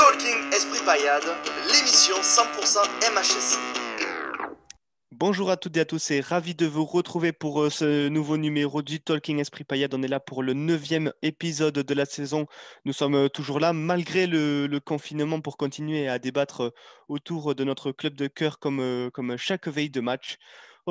Talking Esprit Payade, l'émission 100% MHSC. Bonjour à toutes et à tous et ravi de vous retrouver pour euh, ce nouveau numéro du Talking Esprit Payade. On est là pour le neuvième épisode de la saison. Nous sommes euh, toujours là malgré le, confinement pour continuer à débattre euh, autour de notre club de cœur comme chaque veille de match.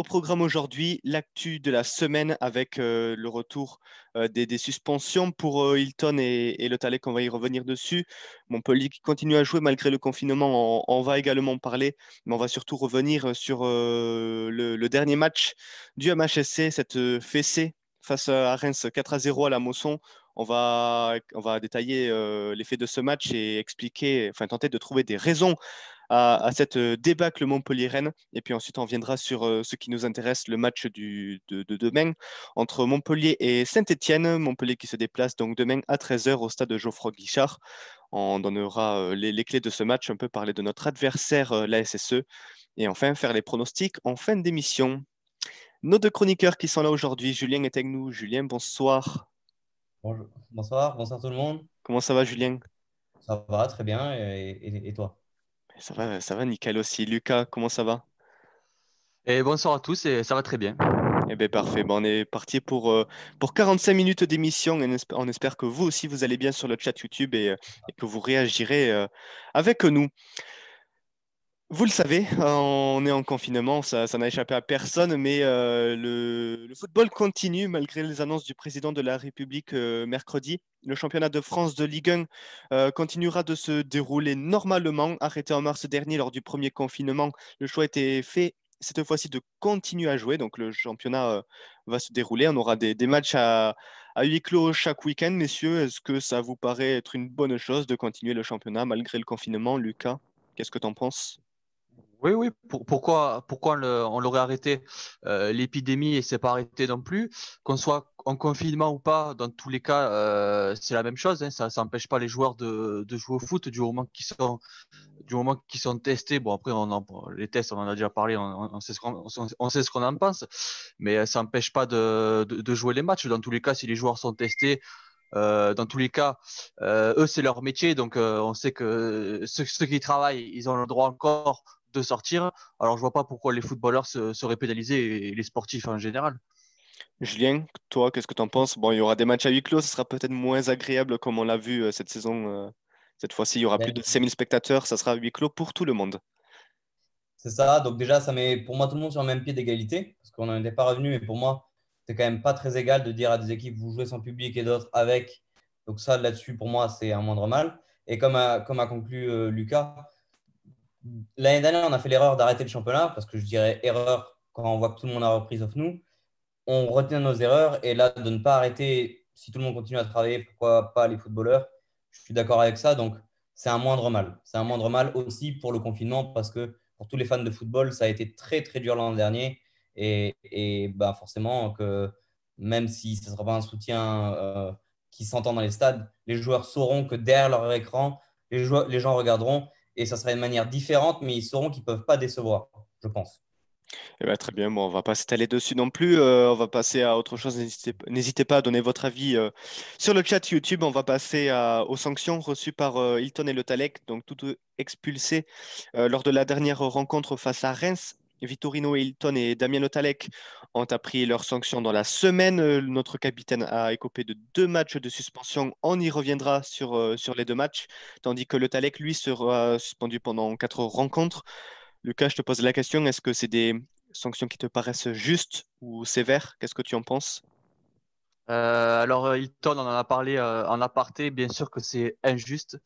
Programme aujourd'hui, l'actu de la semaine avec euh, le retour euh, des, suspensions pour euh, Hilton et, le Talek, on va y revenir dessus. Montpellier qui continue à jouer malgré le confinement, on, va également parler, mais on va surtout revenir sur le, dernier match du MHSC, cette fessée face à Reims 4 à 0 à la Mosson. On va, on va détailler l'effet de ce match et expliquer, enfin tenter de trouver des raisons à, cette euh, débâcle Montpellier-Rennes. Et puis ensuite, on viendra sur euh, ce qui nous intéresse, le match du, de, demain entre Montpellier et Saint-Etienne. Montpellier qui se déplace donc demain à 13h au stade de Geoffroy Guichard. On donnera euh, les, clés de ce match, un peu parler de notre adversaire, la SSE, et enfin faire les pronostics en fin d'émission. Nos deux chroniqueurs qui sont là aujourd'hui, Julien est avec nous. Julien, bonsoir. Bonjour. Bonsoir, bonsoir tout le monde. Comment ça va, Julien? Ça va très bien, et toi? Ça va, ça va nickel aussi. Lucas, comment ça va? Et bonsoir à tous, et ça va très bien. Eh bien, parfait. Bon, on est parti pour, euh, pour 45 minutes d'émission. On espère que vous aussi, vous allez bien sur le chat YouTube et, euh, que vous réagirez euh, avec nous. Vous le savez, on est en confinement, ça, n'a échappé à personne, mais euh, le, football continue malgré les annonces du président de la République euh, mercredi. Le championnat de France de Ligue 1 euh, continuera de se dérouler normalement. Arrêté en mars dernier lors du premier confinement, le choix a été fait cette fois-ci de continuer à jouer. Donc le championnat va se dérouler. On aura des, matchs à, à, huis clos chaque week-end. Messieurs, est-ce que ça vous paraît être une bonne chose de continuer le championnat malgré le confinement? Lucas, qu'est-ce que tu en penses? Oui, oui. pourquoi pourquoi on l'aurait arrêté euh, L'épidémie et c'est pas arrêté non plus? Qu'on soit en confinement ou pas, dans tous les cas, euh, c'est la même chose. Hein. Ça n'empêche pas les joueurs de, jouer au foot du moment qu'ils sont du moment qu'ils sont testés. Bon après, on les tests, on en a déjà parlé, on, sait ce qu'on en pense, mais ça n'empêche pas de, jouer les matchs. Dans tous les cas, si les joueurs sont testés. Euh, dans tous les cas, eux, c'est leur métier, donc on sait que ceux, qui travaillent, ils ont le droit encore de sortir. Alors je vois pas pourquoi les footballeurs seraient pénalisés et les sportifs en général. Julien, toi, qu'est-ce que tu en penses? Bon, il y aura des matchs à huis clos, ce sera peut-être moins agréable comme on l'a vu euh, cette saison. Euh, cette fois-ci, il y aura plus de 5000 spectateurs, ça sera à huis clos pour tout le monde. C'est ça, donc déjà, ça met pour moi tout le monde sur le même pied d'égalité, parce qu'on n'en était pas revenu, mais pour moi, c'est quand même pas très égal de dire à des équipes, vous jouez sans public et d'autres avec. Donc ça, là-dessus, pour moi, c'est un moindre mal. Et comme a, comme a conclu euh, Lucas, L'année dernière, on a fait l'erreur d'arrêter le championnat parce que je dirais erreur quand on voit que tout le monde a repris sauf nous. On retient nos erreurs et là, de ne pas arrêter, si tout le monde continue à travailler, pourquoi pas les footballeurs? Je suis d'accord avec ça. Donc, c'est un moindre mal. C'est un moindre mal aussi pour le confinement parce que pour tous les fans de football, ça a été très, très dur l'an dernier. Et, et bah forcément, que même si ce ne sera pas un soutien euh, qui s'entend dans les stades, les joueurs sauront que derrière leur écran, les, les gens regarderont et ça sera une manière différente, mais ils sauront qu'ils ne peuvent pas décevoir, je pense. Eh ben, très bien, bon, on va pas s'étaler dessus non plus. Euh, on va passer à autre chose. N'hésitez pas à donner votre avis euh, sur le chat YouTube. On va passer aux sanctions reçues par euh, Hilton et le Talek, donc tout expulsé lors de la dernière rencontre face à Reims. Vittorino Hilton et Damien Letalec ont appris leurs sanctions dans la semaine. Euh, notre capitaine a écopé de deux matchs de suspension. On y reviendra sur, euh, les deux matchs, tandis que Letalec, lui, sera suspendu pendant quatre rencontres. Lucas, je te pose la question, est-ce que c'est des sanctions qui te paraissent justes ou sévères? Qu'est-ce que tu en penses? Euh, alors Hilton, on en a parlé en aparté, bien sûr que c'est injuste.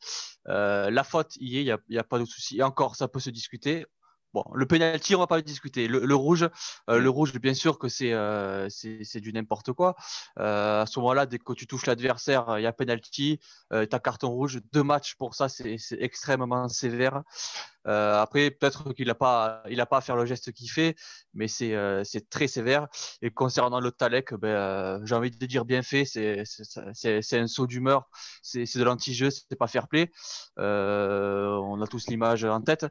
la faute y est, il n'y a, pas de souci. Encore, ça peut se discuter. Bon, le penalty, on va pas le discuter. Le, rouge, euh, le rouge, bien sûr que c'est euh, c'est du n'importe quoi. Euh, à ce moment-là, dès que tu touches l'adversaire, il y a penalty, tu as carton rouge, deux matchs pour ça, c'est extrêmement sévère. Après, peut-être qu'il n'a pas, il a pas à faire le geste qu'il fait, mais c'est très sévère. Et concernant le Talek, ben, j'ai envie de dire bien fait, c'est un saut d'humeur, c'est de l'anti-jeu, c'est pas fair play. on a tous l'image en tête.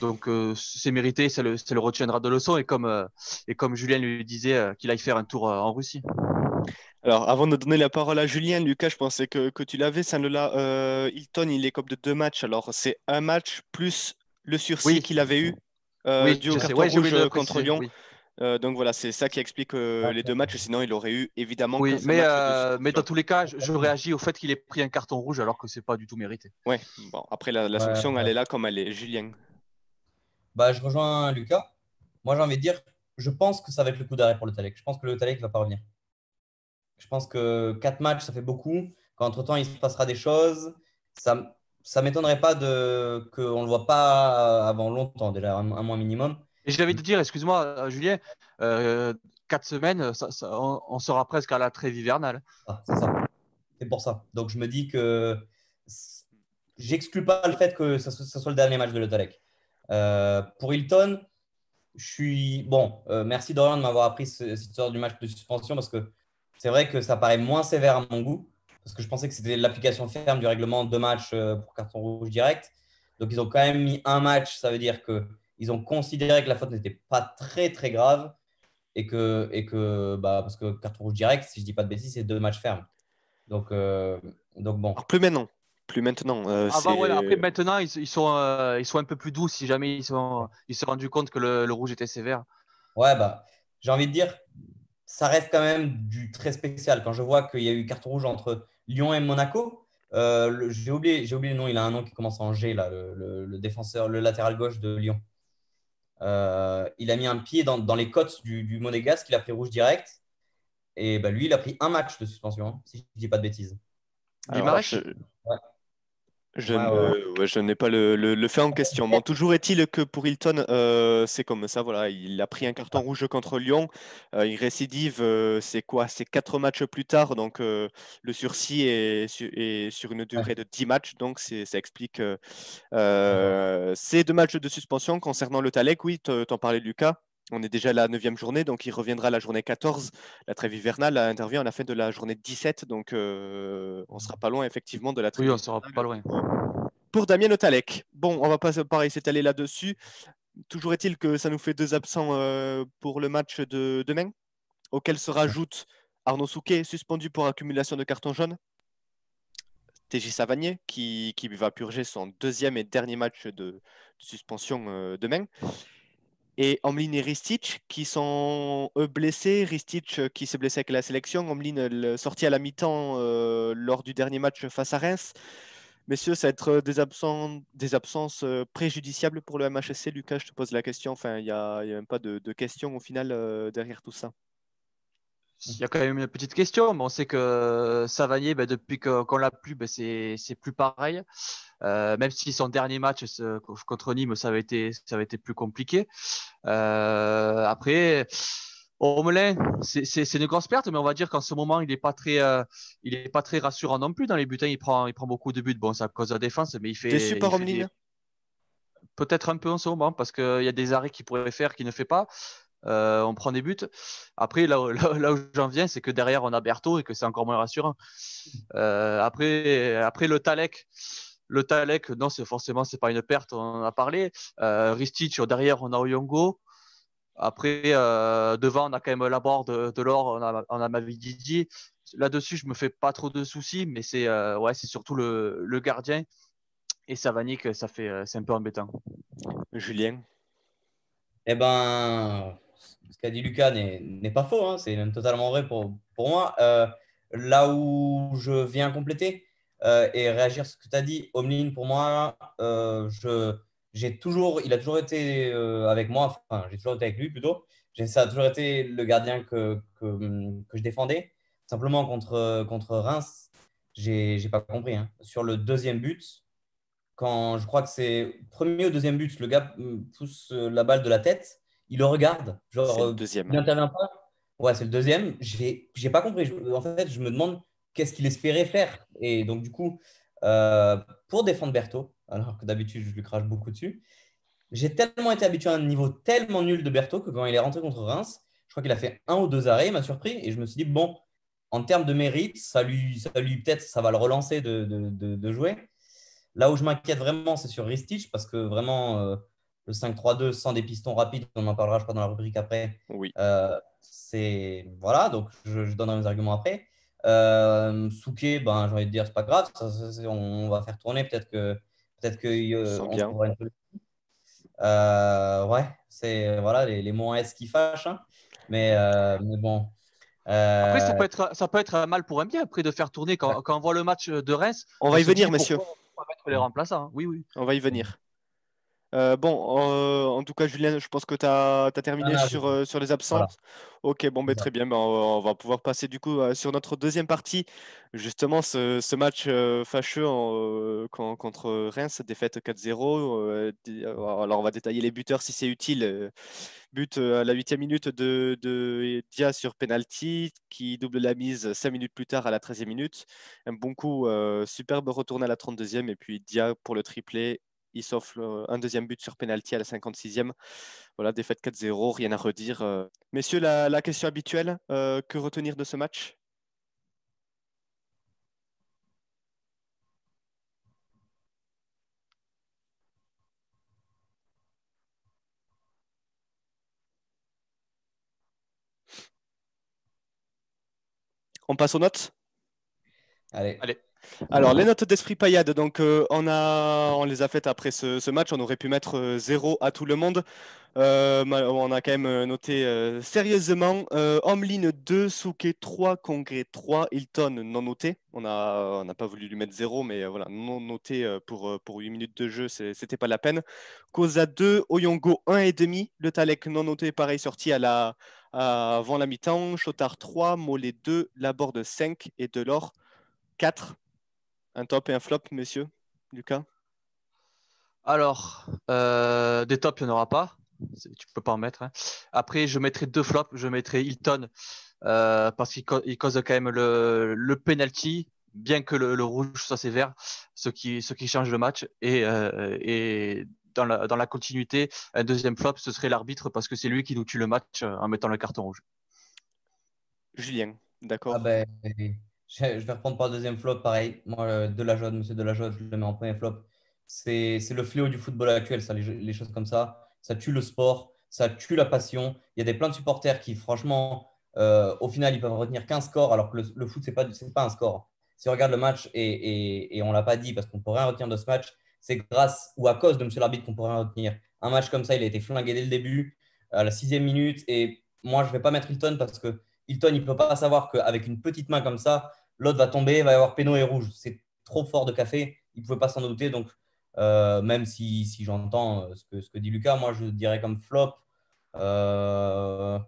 Donc euh, c'est mérité, ça le, le, retiendra de leçon. Et comme, euh, et comme Julien lui disait, euh, qu'il aille faire un tour en Russie. Alors, avant de donner la parole à Julien, Lucas, je pensais que, que tu l'avais. Saint-Lola, euh, Hilton, il est comme de deux matchs. Alors, c'est un match plus le sursis Oui. qu'il avait eu euh, Oui, dû au carton Ouais, rouge euh, le contre préciser, Lyon. oui. Euh, donc voilà, c'est ça qui explique euh, les deux matchs. Sinon, il aurait eu évidemment Oui, mais, euh, dans tous les cas, je, je réagis au fait qu'il ait pris un carton rouge alors que c'est pas du tout mérité. Ouais, bon, après, la, la Ouais, sanction, elle ouais. est là comme elle est. Julien. Bah, je rejoins Lucas. Moi, j'ai envie de dire, je pense que ça va être le coup d'arrêt pour le Talek. Je pense que le Talek ne va pas revenir. Je pense que quatre matchs, ça fait beaucoup. Qu'entre-temps, il se passera des choses. Ça ça m'étonnerait pas de qu'on ne le voit pas avant longtemps, déjà un, un mois minimum. Et j'ai envie de dire, excuse-moi, euh, Julien, euh, quatre semaines, ça- ça- on, on sera presque à la trêve hivernale. Ah, c'est ça. C'est pour ça. Donc, je me dis que j'exclus pas le fait que ça, soit ça soit le dernier match de Le Talek. Euh, pour Hilton, je suis. Bon, euh, merci Dorian de m'avoir appris ce- cette histoire du match de suspension parce que c'est vrai que ça paraît moins sévère à mon goût parce que je pensais que c'était l'application ferme du règlement de match euh, pour carton rouge direct. Donc, ils ont quand même mis un match. Ça veut dire qu'ils ont considéré que la faute n'était pas très, très grave et que, et que bah, parce que carton rouge direct, si je dis pas de bêtises, c'est deux matchs fermes. Donc, euh, donc bon. Alors, plus maintenant. Plus maintenant. euh, Avant, c'est- voilà, après, maintenant, ils, ils sont, euh, ils sont un peu plus doux si jamais ils, sont, ils se sont rendus compte que le, le rouge était sévère. Ouais, bah, j'ai envie de dire, ça reste quand même du très spécial. Quand je vois qu'il y a eu carton rouge entre Lyon et Monaco, euh, j'ai oublié, j'ai oublié le nom, il a un nom qui commence en G, là, le, le- le défenseur, le latéral gauche de Lyon. Euh, il a mis un pied dans, dans les côtes du, du Monégasque, il a pris rouge direct. Et bah, lui, il a pris un match de suspension, hein, si je ne dis pas de bêtises. Alors, je-. Je, Ouais, ne, ouais, je n'ai pas le, le- le fait en question. Bon, toujours est-il que pour Hilton, euh, c'est comme ça. Voilà, il a pris un carton rouge contre Lyon. Euh, il récidive, euh, c'est quoi? C'est quatre matchs plus tard. Donc, le sursis est, su- est sur une durée de 10 matchs. Donc, ça explique ces deux matchs de suspension. Concernant le Talek, oui, tu en parlais, Lucas. On est déjà à la neuvième journée, donc il reviendra la journée 14. La trêve hivernale intervient à la fin de la journée 17, donc euh, on sera pas loin effectivement de la trêve Oui, on sera pas loin. pour Damien Otalek. Bon, on va pas pareil s'étaler là-dessus. Toujours est-il que ça nous fait deux absents euh, pour le match de demain, auquel se rajoute Arnaud Souquet, suspendu pour accumulation de cartons jaunes. TJ Savanier, qui, qui va purger son deuxième et dernier match de, de suspension euh, demain. Et Omlin et Ristic qui sont eux blessés. Ristic euh, qui s'est blessé avec la sélection. Omlin euh, sorti à la mi-temps euh, lors du dernier match face à Reims. Messieurs, ça va être des, absences préjudiciables pour le MHSC. Lucas, je te pose la question. Enfin, il n'y a, a même pas de, question au final derrière tout ça. Il y a quand même une petite question, mais on sait que Savanier, ben, depuis qu'on l'a plus, ben, c'est plus pareil. Euh, même si son dernier match ce- contre Nîmes, ça avait été, ça avait été plus compliqué. Euh, après, Omelin, c'est une grosse perte, mais on va dire qu'en ce moment, il n'est pas très, euh, il est pas très rassurant non plus dans les butins. Il prend, il prend beaucoup de buts. Bon, c'est à cause de la défense, mais il fait. Fait Omlin des- Peut-être un peu en ce moment, parce qu'il y a des arrêts qu'il pourrait faire qu'il ne fait pas. Euh, on prend des buts. Après, là, où- là, là où j'en viens, c'est que derrière, on a Berthaud et que c'est encore moins rassurant. Euh, après, après, le Talek, le Talek, non, c'est forcément, c'est pas une perte, on en a parlé. Euh, Ristich, derrière, on a Oyongo. Après, euh, devant, on a quand même Laborde de, de l'or, on a, on a Mavididi. Là-dessus, je me fais pas trop de soucis, mais c'est euh, ouais, c'est surtout le, le gardien et Savani que ça fait, c'est un peu embêtant. Julien? Eh ben, ce qu'a dit Lucas n'est pas faux, hein, c'est même totalement vrai pour, pour moi. Euh, là où je viens compléter euh, et réagir sur ce que tu as dit, Omlin, pour moi, euh, je, toujours, il a toujours été avec moi, enfin, j'ai toujours été avec lui plutôt. Ça a toujours été le gardien que, que, que je défendais. Simplement contre, contre Reims, j'ai j'ai pas compris. hein. Sur le deuxième but, quand je crois que c'est premier ou deuxième but, le gars pousse la balle de la tête, il le regarde, genre C'est le euh, deuxième. il n'intervient pas. Ouais, c'est le deuxième. J'ai j'ai pas compris. Je- en fait, je me demande qu'est-ce qu'il espérait faire. Et donc, du coup, euh, pour défendre Berthaud, alors que d'habitude, je lui crache beaucoup dessus, j'ai tellement été habitué à un niveau tellement nul de Berthaud que quand il est rentré contre Reims, je crois qu'il a fait un ou deux arrêts, il m'a surpris. Et je me suis dit, bon, en termes de mérite, ça lui, ça lui peut-être, ça va le relancer de, de, de- de jouer. Là où je m'inquiète vraiment, c'est sur Ristich, parce que vraiment, euh, le 5-3-2 sans des pistons rapides, on en parlera, je crois, dans la rubrique après, Oui. euh, c'est voilà, donc je, je donnerai mes arguments après. Euh, Souquet, ben, j'ai envie de dire, c'est pas grave, ça, ça, c'est- on va faire tourner. Peut-être que peut-être que euh, on bien. une. Euh, ouais, c'est voilà les, les mots en S qui fâchent. hein. Mais, euh, mais bon. Après, ça peut, être, ça peut être un mal pour un bien après de faire tourner. Quand, quand on voit le match de Reims, On va y venir, messieurs. on va mettre les remplaçants. hein. Oui, oui. On va y venir. Euh, bon, euh, en tout cas, Julien, je pense que tu as, terminé Ah, sur, euh, sur les absences. Ok, bon, ben, très bien. Ben, on, va- on va pouvoir passer du coup sur notre deuxième partie. Justement, ce, ce match fâcheux en, contre Reims, défaite 4-0. euh, di- alors, on va détailler les buteurs si c'est utile. But à la huitième minute de, de Dia sur penalty, qui double la mise cinq minutes plus tard à la 13e minute. Un bon coup, superbe retourné à la 32e. Et puis Dia pour le triplé. Il s'offre euh, un deuxième but sur penalty à la 56e. Voilà, défaite 4-0, rien à redire. euh. Messieurs, la, la question habituelle, euh, que retenir de ce match? On passe aux notes? Allez. Allez. Alors, les notes d'Esprit Paillade, donc, euh, on, a, on les a faites après ce, ce match. On aurait pu mettre euh, 0 à tout le monde. Euh, on a quand même euh, noté euh, sérieusement euh, Homeline 2, Souquet 3, Congrès 3, Hilton non noté. On n'a on pas voulu lui mettre 0, mais euh, voilà, non noté euh, pour, euh, pour 8 minutes de jeu, c'est- c'était pas la peine. Koza 2, Oyongo 1,5, Le Talek non noté, pareil, sorti à la, à- avant la mi-temps. Chotard 3, Mollet 2, Laborde 5 et Delors 4. Un top et un flop, messieurs. Lucas Alors, euh, des tops, il n'y en aura pas. Tu peux pas en mettre. hein. Après, je mettrai deux flops. Je mettrai Hilton euh, parce qu'il co- il cause quand même le, le penalty, bien que le, le rouge soit sévère, ce qui, ce qui change le match. Et, euh, et dans, la, dans la continuité, un deuxième flop, ce serait l'arbitre parce que c'est lui qui nous tue le match en mettant le carton rouge. Julien, d'accord Ah ben, je vais reprendre par deuxième flop, pareil. Moi, euh, de la Jode, monsieur de la Jode, je le mets en premier flop. C'est le fléau du football actuel, ça, les, choses comme ça. Ça tue le sport, ça tue la passion. Il y a des plein de supporters qui, franchement, euh, au final, ils peuvent retenir qu'un score, alors que le, foot, ce n'est pas, pas un score. Si on regarde le match, et, et, on ne l'a pas dit parce qu'on ne peut rien retenir de ce match, c'est grâce ou à cause de monsieur l'arbitre qu'on peut rien retenir. Un match comme ça, il a été flingué dès le début, à la sixième minute. Et moi, je ne vais pas mettre Hilton parce que Hilton, il ne peut pas savoir qu'avec une petite main comme ça, l'autre va tomber, va y avoir péno et rouge. C'est trop fort de café, il ne pouvait pas s'en douter. Donc, euh, même si, si j'entends euh, ce que, ce que dit Lucas, moi, je dirais comme flop. euh,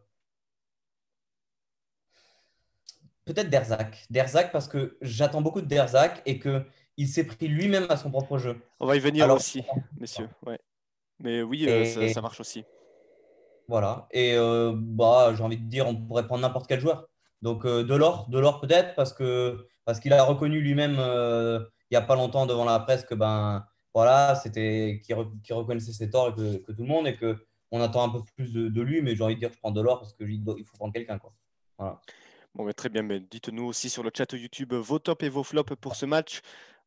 Peut-être Derzac. Derzac parce que j'attends beaucoup de Derzac et qu'il s'est pris lui-même à son propre jeu. On va y venir Alors- aussi, messieurs. Ouais. Mais oui, euh, ça marche aussi. Voilà. Et euh, bah, j'ai envie de dire, on pourrait prendre n'importe quel joueur. Donc euh, Delors, peut-être parce que parce qu'il a reconnu lui-même euh, il n'y a pas longtemps devant la presse que ben voilà, c'était qu'il re- qu'il reconnaissait ses torts et que, tout le monde et que on attend un peu plus de, lui. Mais j'ai envie de dire, je prends Delors parce qu'il il faut prendre quelqu'un quoi. Voilà. Bon, mais très bien. Mais dites-nous aussi sur le chat YouTube vos tops et vos flops pour ce match.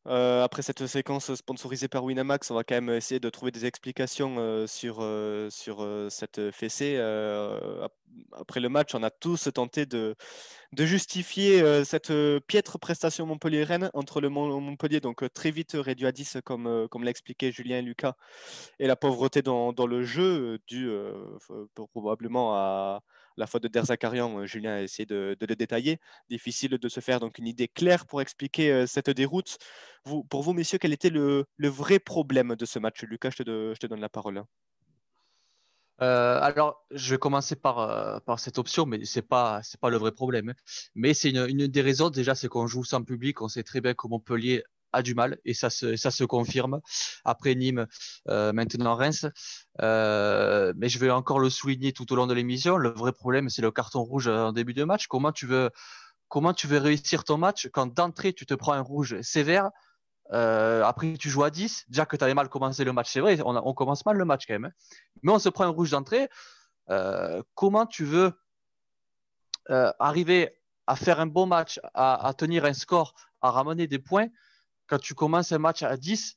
Euh, après cette séquence sponsorisée par Winamax, on va quand même essayer de trouver des explications euh, sur, euh, sur cette fessée. Ap- après le match, on a tous tenté de, de justifier cette piètre prestation montpelliéraine entre le Mont- Montpellier, donc très vite réduit à 10, comme, comme l'a expliqué Julien et Lucas, et la pauvreté dans, dans le jeu, due probablement à la faute de Derzakarian. Euh, Julien a essayé de, le détailler. Difficile de se faire donc une idée claire pour expliquer euh, cette déroute. Pour vous, messieurs, quel était le, vrai problème de ce match? Lucas, je te, donne la parole. Euh, alors, je vais commencer par, cette option, mais pas c'est pas le vrai problème. hein. Mais c'est une, une des raisons. Déjà, c'est qu'on joue sans public. On sait très bien que Montpellier a du mal et ça se ça se confirme. Après Nîmes, euh, maintenant Reims. Euh, mais je vais encore le souligner tout au long de l'émission. Le vrai problème, c'est le carton rouge en début de match. Comment tu veux comment tu veux réussir ton match quand d'entrée tu te prends un rouge sévère euh, après, tu joues à 10. Déjà que tu avais mal commencé le match, c'est vrai, on, commence mal le match quand même. hein. Mais on se prend un rouge d'entrée. Comment tu veux arriver à faire un bon match, à tenir un score, à ramener des points quand tu commences un match à 10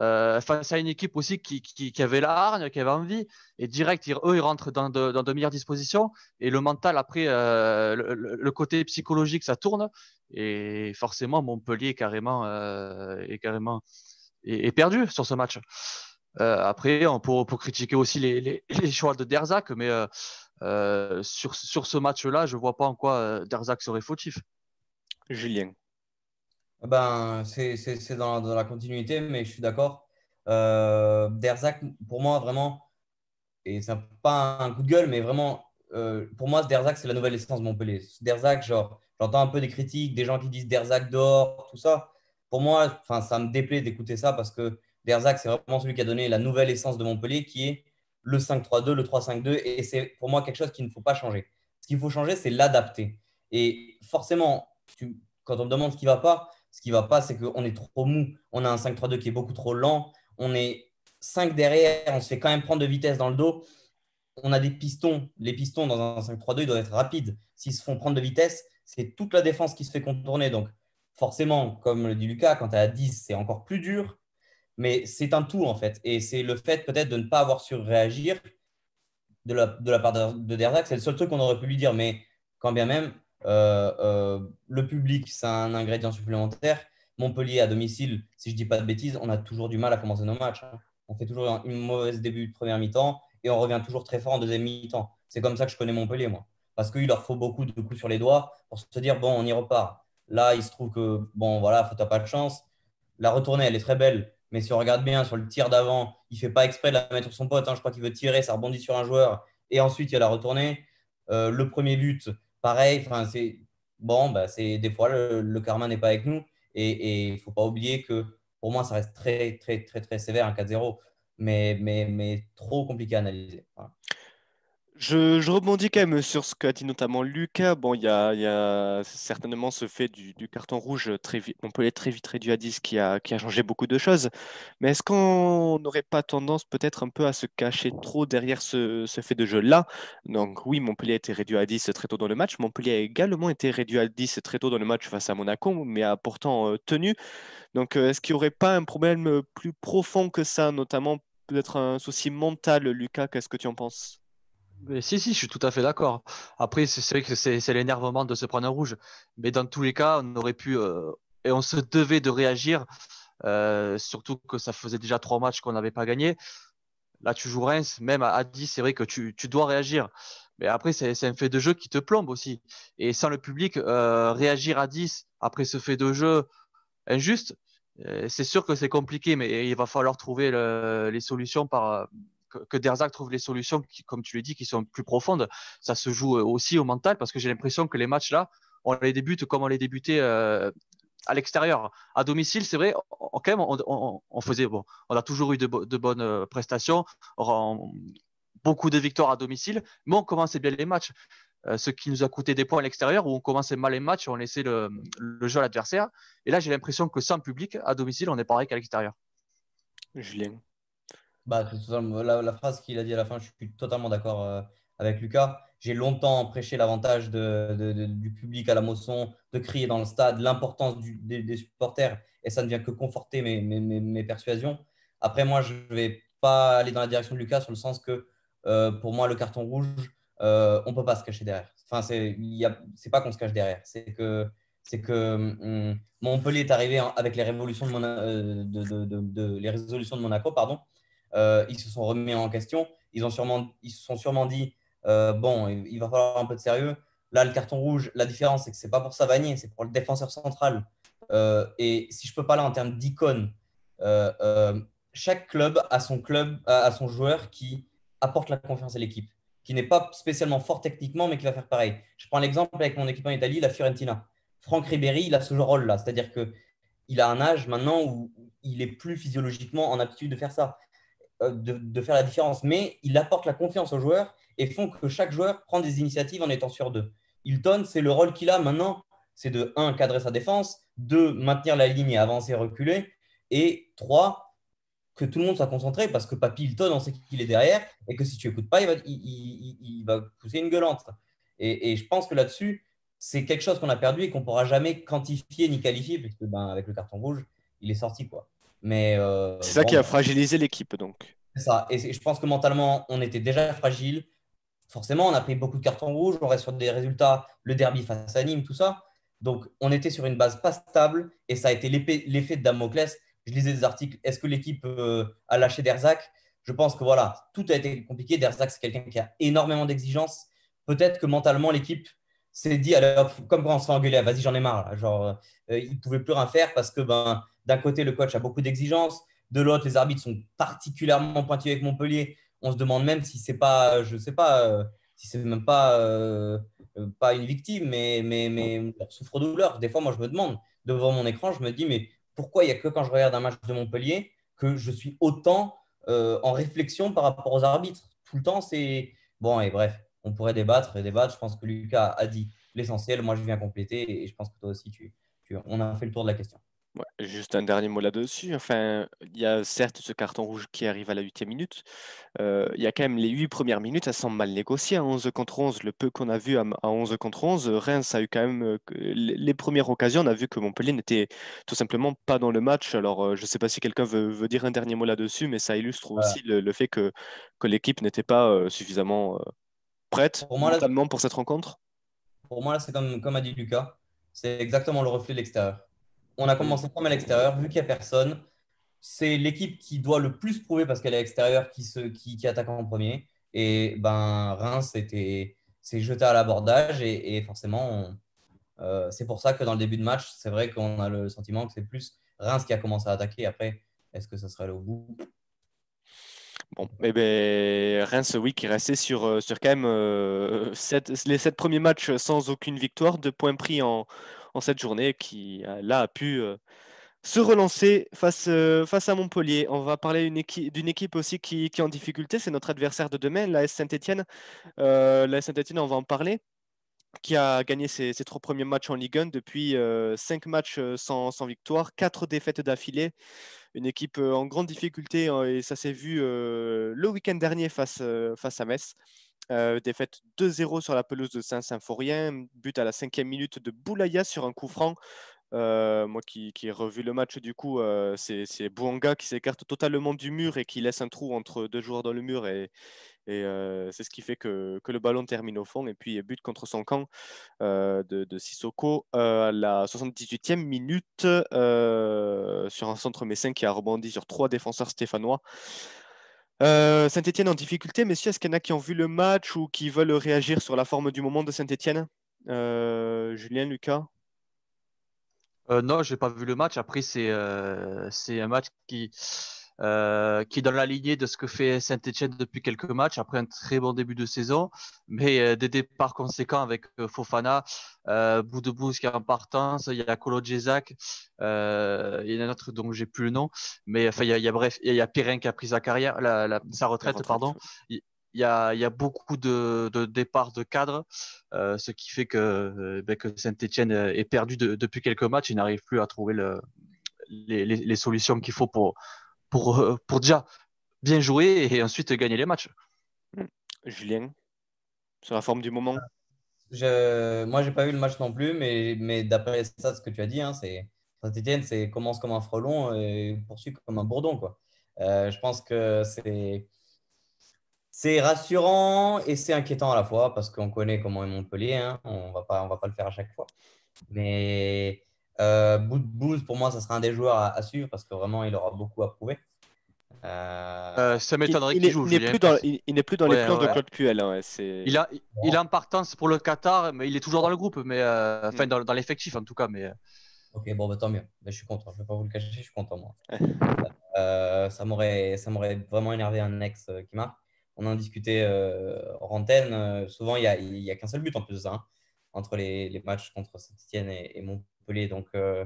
euh, face à une équipe aussi qui, avait la hargne, qui avait envie, et direct, eux, ils rentrent dans de, meilleures dispositions, et le mental, après, euh, le, côté psychologique, ça tourne, Et forcément, Montpellier est carrément, est carrément est, perdu sur ce match. après, on peut, critiquer aussi les, les, choix de Derzac, mais sur, sur ce match-là, je ne vois pas en quoi Derzac serait fautif. Julien. Ben, c'est dans, dans, la continuité, mais je suis d'accord. Euh, Derzac, pour moi, vraiment, et c'est pas un coup de gueule, mais vraiment, euh, pour moi, Derzac, c'est la nouvelle essence de Montpellier. Derzac, genre, j'entends un peu des critiques, des gens qui disent Derzac dehors, tout ça. Pour moi, ça me déplaît d'écouter ça parce que Derzac, c'est vraiment celui qui a donné la nouvelle essence de Montpellier, qui est le 5-3-2, le 3-5-2, et c'est pour moi quelque chose qu'il ne faut pas changer. Ce qu'il faut changer, c'est l'adapter. Et forcément, quand on me demande ce qui ne va pas, ce qui ne va pas, c'est qu'on est trop mou. On a un 5-3-2 qui est beaucoup trop lent. On est 5 derrière. On se fait quand même prendre de vitesse dans le dos. On a des pistons. Les pistons dans un 5-3-2, ils doivent être rapides. S'ils se font prendre de vitesse, c'est toute la défense qui se fait contourner. Donc, forcément, comme le dit Lucas, quand tu à 10, c'est encore plus dur. Mais c'est un tout, en fait. Et c'est le fait peut-être de ne pas avoir su réagir de la, part de, de. C'est le seul truc qu'on aurait pu lui dire. Mais quand bien même, le public, c'est un ingrédient supplémentaire. Montpellier à domicile, si je dis pas de bêtises, on a toujours du mal à commencer nos matchs. Hein. On fait toujours un mauvais début de première mi-temps et on revient toujours très fort en deuxième mi-temps. C'est comme ça que je connais Montpellier, moi. Parce qu'il leur faut beaucoup de coups sur les doigts pour se dire, bon, on y repart. Là, il se trouve que, bon, voilà, faut pas de chance. La retournée, elle est très belle. Mais si on regarde bien sur le tir d'avant, il fait pas exprès de la mettre sur son pote. Hein. Je crois qu'il veut tirer, ça rebondit sur un joueur. Et ensuite, il y a la retournée. Euh, le premier but, pareil, c'est bon, bah, c'est des fois le, karma n'est pas avec nous. Et il ne faut pas oublier que pour moi, ça reste très, très, très, très sévère, un 4-0, mais, mais, mais trop compliqué à analyser. Je, rebondis quand même sur ce qu'a dit notamment Lucas. Bon, il y a, certainement ce fait du, carton rouge très vite, très vite réduit à 10 qui a, changé beaucoup de choses. Mais est-ce qu'on n'aurait pas tendance peut-être un peu à se cacher trop derrière ce, fait de jeu-là? Donc oui, Montpellier a été réduit à 10 très tôt dans le match. Montpellier a également été réduit à 10 très tôt dans le match face à Monaco, mais a pourtant euh, tenu. Donc euh, est-ce qu'il n'y aurait pas un problème plus profond que ça, notamment peut-être un souci mental, Lucas? Qu'est-ce que tu en penses? Si, si, je suis tout à fait d'accord. Après, c'est vrai que c'est l'énervement de se prendre un rouge. Mais dans tous les cas, on aurait pu euh, et on se devait de réagir. Euh, surtout que ça faisait déjà trois matchs qu'on n'avait pas gagné. Là, tu joues Reims, même à, 10, c'est vrai que tu, dois réagir. Mais après, c'est un fait de jeu qui te plombe aussi. Et sans le public, euh, réagir à 10 après ce fait de jeu injuste, c'est sûr que c'est compliqué, mais il va falloir trouver les solutions par, que, Derzac trouve les solutions, qui, comme tu l'as dit, qui sont plus profondes. Ça se joue euh, aussi au mental parce que j'ai l'impression que les matchs là, on les débute comme on les débutait euh, à l'extérieur. À domicile, c'est vrai, quand même, on, faisait, bon, on a toujours eu de, bonnes euh, prestations, beaucoup de victoires à domicile, mais on commençait bien les matchs. ce qui nous a coûté des points à l'extérieur, où on commençait mal les matchs, on laissait le jeu à l'adversaire. Et là, j'ai l'impression que sans public, à domicile, on est pareil qu'à l'extérieur. Julien. Bah, la, phrase qu'il a dit à la fin, je suis totalement d'accord euh, avec Lucas. J'ai longtemps prêché l'avantage de, du public à la Mosson, de crier dans le stade, l'importance des, supporters, et ça ne vient que conforter mes, mes, mes, persuasions. Après, moi, je ne vais pas aller dans la direction de Lucas, sur le sens que euh, pour moi, le carton rouge, euh, on ne peut pas se cacher derrière. Enfin, c'est pas qu'on se cache derrière, c'est que c'est que hum, Montpellier est arrivé avec les, les résolutions de Monaco, pardon, euh, ils se sont remis en question. Ils, ont sûrement, ils se sont sûrement dit euh, bon, il va falloir un peu de sérieux. Là, le carton rouge, la différence, c'est que ce n'est pas pour Savanier, c'est pour le défenseur central. Euh, et si je peux parler en termes d'icône, chaque club a son club, a son joueur qui apporte la confiance à l'équipe, qui n'est pas spécialement fort techniquement, mais qui va faire pareil. Je prends l'exemple avec mon équipe en Italie, la Fiorentina. Franck Ribéry, il a ce rôle-là, c'est-à-dire que il a un âge maintenant où il est plus physiologiquement en aptitude de faire ça. Euh, de, faire la différence, mais il apporte la confiance aux joueurs et font que chaque joueur prend des initiatives en étant sûr d'eux. Hilton, c'est le rôle qu'il a maintenant, c'est de 1. cadrer sa défense, 2. maintenir la ligne et avancer, reculer, et 3. que tout le monde soit concentré parce que Papy Hilton, on sait qu'il est derrière et que si tu n'écoutes pas, il va, pousser une gueulante. Et, et je pense que là-dessus, c'est quelque chose qu'on a perdu et qu'on pourra jamais quantifier ni qualifier, puisque ben, avec le carton rouge, il est sorti. quoi. Mais euh, c'est ça qui a fragilisé l'équipe donc. C'est ça. Et je pense que mentalement, on était déjà fragile. Forcément, on a pris beaucoup de cartons rouges. On reste sur des résultats, le derby face à Nîmes, tout ça. Donc, on était sur une base pas stable et ça a été l'effet de Damoclès. Je lisais des articles. Est-ce que l'équipe euh, a lâché Derzak Je pense que voilà, tout a été compliqué. Derzak, c'est quelqu'un qui a énormément d'exigences. Peut-être que mentalement, l'équipe s'est dit, alors, comme quand on se fait engueuler, vas-y, j'en ai marre. Euh, il ne pouvait plus rien faire parce que ben, d'un côté, le coach a beaucoup d'exigences. De l'autre, les arbitres sont particulièrement pointus avec Montpellier. On se demande même si c'est pas, je sais pas, euh, si c'est même pas, euh, pas une victime, mais, mais, mais souffre-douleur. Des fois, moi, je me demande, devant mon écran, je me dis, mais pourquoi il n'y a que quand je regarde un match de Montpellier que je suis autant en réflexion par rapport aux arbitres? Tout le temps, c'est. Bon, et bref, on pourrait débattre et débattre. Je pense que Lucas a dit l'essentiel. Moi, je viens compléter et je pense que toi aussi, tu, tu, on a fait le tour de la question. juste un dernier mot là-dessus. Enfin, il y a certes ce carton rouge qui arrive à la huitième minute. Euh, il y a quand même les huit premières minutes, elles sont mal négociées à 11 contre 11. Le peu qu'on a vu à, 11 contre 11, Reims a eu quand même euh, les premières occasions. On a vu que Montpellier n'était tout simplement pas dans le match. Alors, euh, je ne sais pas si quelqu'un veut, dire un dernier mot là-dessus, mais ça illustre aussi le, fait que, que l'équipe n'était pas suffisamment prête pour, moi, pour cette rencontre? Pour moi, là, c'est comme, comme a dit Lucas, c'est exactement le reflet de l'extérieur. On a commencé comme à l'extérieur, vu qu'il n'y a personne. C'est l'équipe qui doit le plus prouver parce qu'elle est extérieure qui, se, qui, qui attaque en premier. Et ben, Reims s'est jeté à l'abordage et, forcément, euh, c'est pour ça que dans le début de match, c'est vrai qu'on a le sentiment que c'est plus Reims qui a commencé à attaquer. Après, est-ce que ça serait le au bout Bon, eh ben, Reims, oui, qui restait sur, euh, sur quand même euh, les sept premiers matchs sans aucune victoire, deux points pris en, cette journée, qui euh, là a pu se relancer face, à Montpellier. On va parler d'une équipe, aussi qui, est en difficulté, c'est notre adversaire de demain, la Saint-Etienne. la Saint-Etienne, on va en parler qui a gagné ses, trois premiers matchs en Ligue 1 depuis cinq matchs sans, sans, victoire, quatre défaites d'affilée une équipe en grande difficulté hein, et ça s'est vu le week-end dernier face, face à Metz. défaite 2-0 sur la pelouse de Saint-Symphorien, but à la cinquième minute de Boulaya sur un coup franc. Moi qui, qui, ai revu le match, du coup, c'est Bouanga qui s'écarte totalement du mur et qui laisse un trou entre deux joueurs dans le mur et, et c'est ce qui fait que, le ballon termine au fond. Et puis, but contre son camp de, de, Sissoko à la 78e minute sur un centre messin qui a rebondi sur trois défenseurs stéphanois. Saint-Etienne en difficulté, messieurs, est-ce qu'il y en a qui ont vu le match ou qui veulent réagir sur la forme du moment de Saint-Etienne Julien, Lucas? Non, je n'ai pas vu le match. Après, c'est un match qui, euh, qui est dans la lignée de ce que fait Saint-Etienne depuis quelques matchs, après un très bon début de saison, mais euh, des départs conséquents avec euh, Fofana, euh, Boudebouz qui est en partance, il y a Kolo Djezak, euh, il y en a un autre dont j'ai plus le nom, mais enfin, il y a, il y a bref, il y a Pirin qui a pris sa carrière, la, la, sa retraite, retraite pardon. Il, y a, il y a, beaucoup de, de départs de cadres, euh, ce qui fait que, ben, que Saint-Etienne est perdu de, depuis quelques matchs. Il n'arrive plus à trouver le, les, les, les, solutions qu'il faut pour, pour, euh, pour déjà bien jouer et ensuite gagner les matchs. Hmm. Julien, sur la forme du moment je, Moi, j'ai pas vu le match non plus, mais, mais d'après ça, ce que tu as dit, hein, c'est Saint-Etienne, c'est commence comme un frelon et poursuit comme un bourdon. Quoi. Euh, je pense que c'est. C'est rassurant et c'est inquiétant à la fois parce qu'on connaît comment est Montpellier. Hein. On ne va pas le faire à chaque fois. Mais euh, Booth, pour moi, ça sera un des joueurs à, suivre parce que vraiment, il aura beaucoup à prouver. Euh... Euh, ça m'étonnerait qu'il joue. Il n'est plus dans, il, plus dans les plans de Claude Puel. Hein, il, a, il est en partance pour le Qatar, mais il est toujours dans le groupe, mais euh, enfin mm. dans, dans l'effectif en tout cas. Mais... Ok, bon, bah, tant mieux. Bah, je suis content. Je ne vais pas vous le cacher, je suis content moi. ça m'aurait vraiment énervé un ex qui marque. On en discutait en antenne. souvent, il n'y a, y a qu'un seul but en plus de ça. Hein, entre les, les, matchs contre Saint-Etienne et, et Montpellier donc, euh,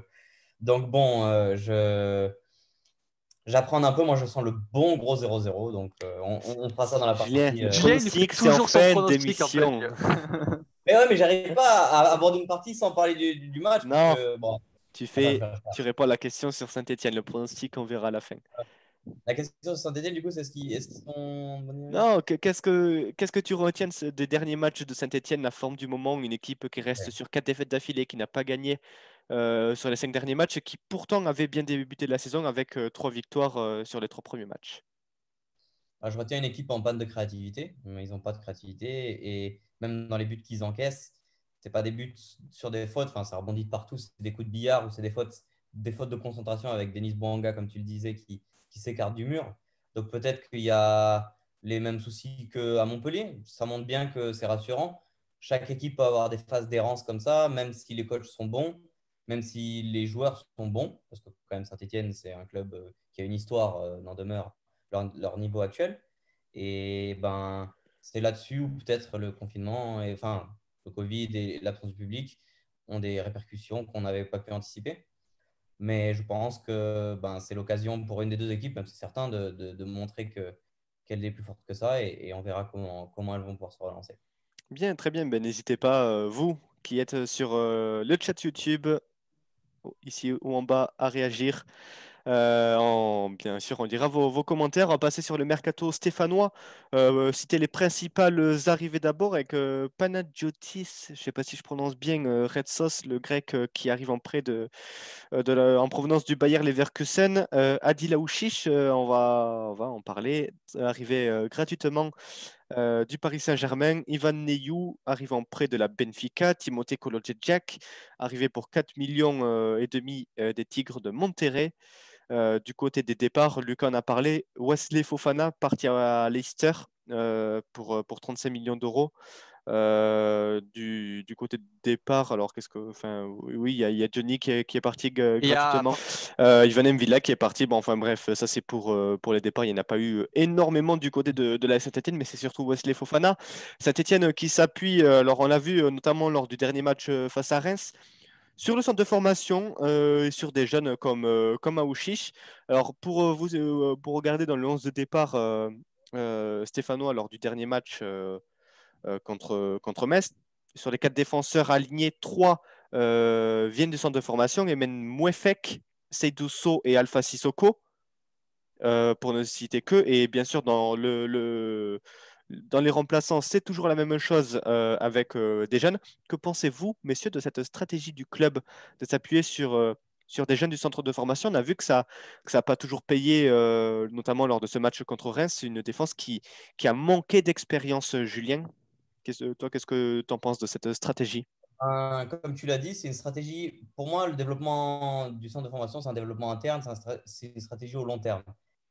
donc bon, euh, je j'apprends un peu. Moi, je sens le bon gros 0-0. Donc, euh, on, on, fera ça dans la partie. Julien, c'est en fin d'émission. mais ouais, mais j'arrive pas à aborder une partie sans parler du, du match. Non. bon, tu, fais, tu réponds à la question sur Saint-Etienne. Le pronostic, on verra à la fin. La question sur Saint-Etienne, du coup, c'est ce qu'ils est sont. Non, qu'est-ce que, qu'est-ce que tu retiens des derniers matchs de Saint-Etienne, la forme du moment, une équipe qui reste sur quatre défaites d'affilée, qui n'a pas gagné euh, sur les cinq derniers matchs et qui pourtant avait bien débuté la saison avec euh, trois victoires euh, sur les trois premiers matchs? Ah, Je retiens une équipe en panne de créativité. Ils n'ont pas de créativité et même dans les buts qu'ils encaissent, c'est pas des buts sur des fautes, enfin, ça rebondit de partout, c'est des coups de billard ou c'est des fautes, des fautes de concentration avec Denis Boanga, comme tu le disais, qui, qui s'écarte du mur. Donc peut-être qu'il y a les mêmes soucis qu'à Montpellier. Ça montre bien que c'est rassurant. Chaque équipe peut avoir des phases d'errance comme ça, même si les coachs sont bons, même si les joueurs sont bons, parce que quand même Saint-Etienne, c'est un club euh, qui a une histoire, euh, n'en demeure leur, niveau actuel. Et ben, c'est là-dessus où peut-être le confinement, et, enfin le Covid et l'absence du public ont des répercussions qu'on n'avait pas pu anticiper. Mais je pense que ben, c'est l'occasion pour une des deux équipes, même si c'est certain, de, de, montrer qu'elle est plus forte que ça et, on verra comment, comment elles vont pouvoir se relancer. Bien, très bien. Ben, N'hésitez pas, euh, vous qui êtes sur euh, le chat YouTube, ici ou en bas, à réagir. Euh, bien sûr, on dira vos, commentaires. On va passer sur le mercato stéphanois. Euh, citer les principales arrivées d'abord avec euh, Panagiotis, je ne sais pas si je prononce bien, euh, Red Sauce, le grec qui arrive en prêt de, en provenance du Bayer Leverkusen. Adil Aouchiche, on, va, on va en parler, arrivé gratuitement du Paris Saint-Germain. Ivan Neyou arrive en prêt de la Benfica. Timothée Kolodjejak arrivé pour 4 millions et demi des Tigres de Monterrey. Euh, du côté des départs, Lucas en a parlé. Wesley Fofana parti à Leicester euh, pour, pour 35 millions d'euros. Euh, du, côté de départ, alors qu'est-ce que. Enfin, oui, il y, a Johnny qui est, parti gratuitement. A... Ivan Villa qui est parti. Bon, enfin, bref, ça c'est pour, pour les départs. Il n'y en a pas eu énormément du côté de, de la Saint-Etienne, mais c'est surtout Wesley Fofana. Saint-Etienne qui s'appuie, alors on l'a vu notamment lors du dernier match face à Reims, sur le centre de formation euh, et sur des jeunes comme, euh, comme Aouchiche. Alors, pour, euh, vous, pour regarder dans le 11 de départ stéphanois lors du dernier match contre, contre Metz, sur les quatre défenseurs alignés, trois viennent du centre de formation et mènent Mouefek, Seydousso et Alpha Sissoko, pour ne citer que. Et bien sûr, dans le dans les remplaçants, c'est toujours la même chose euh, avec euh, des jeunes. Que pensez-vous, messieurs, de cette stratégie du club de s'appuyer sur, euh, sur des jeunes du centre de formation? On a vu que ça n'a pas toujours payé, notamment lors de ce match contre Reims. C'est une défense qui, qui a manqué d'expérience, Julien. toi, qu'est-ce que tu en penses de cette stratégie? Comme tu l'as dit, c'est une stratégie. Pour moi, le développement du centre de formation, c'est un développement interne, c'est une stratégie au long terme.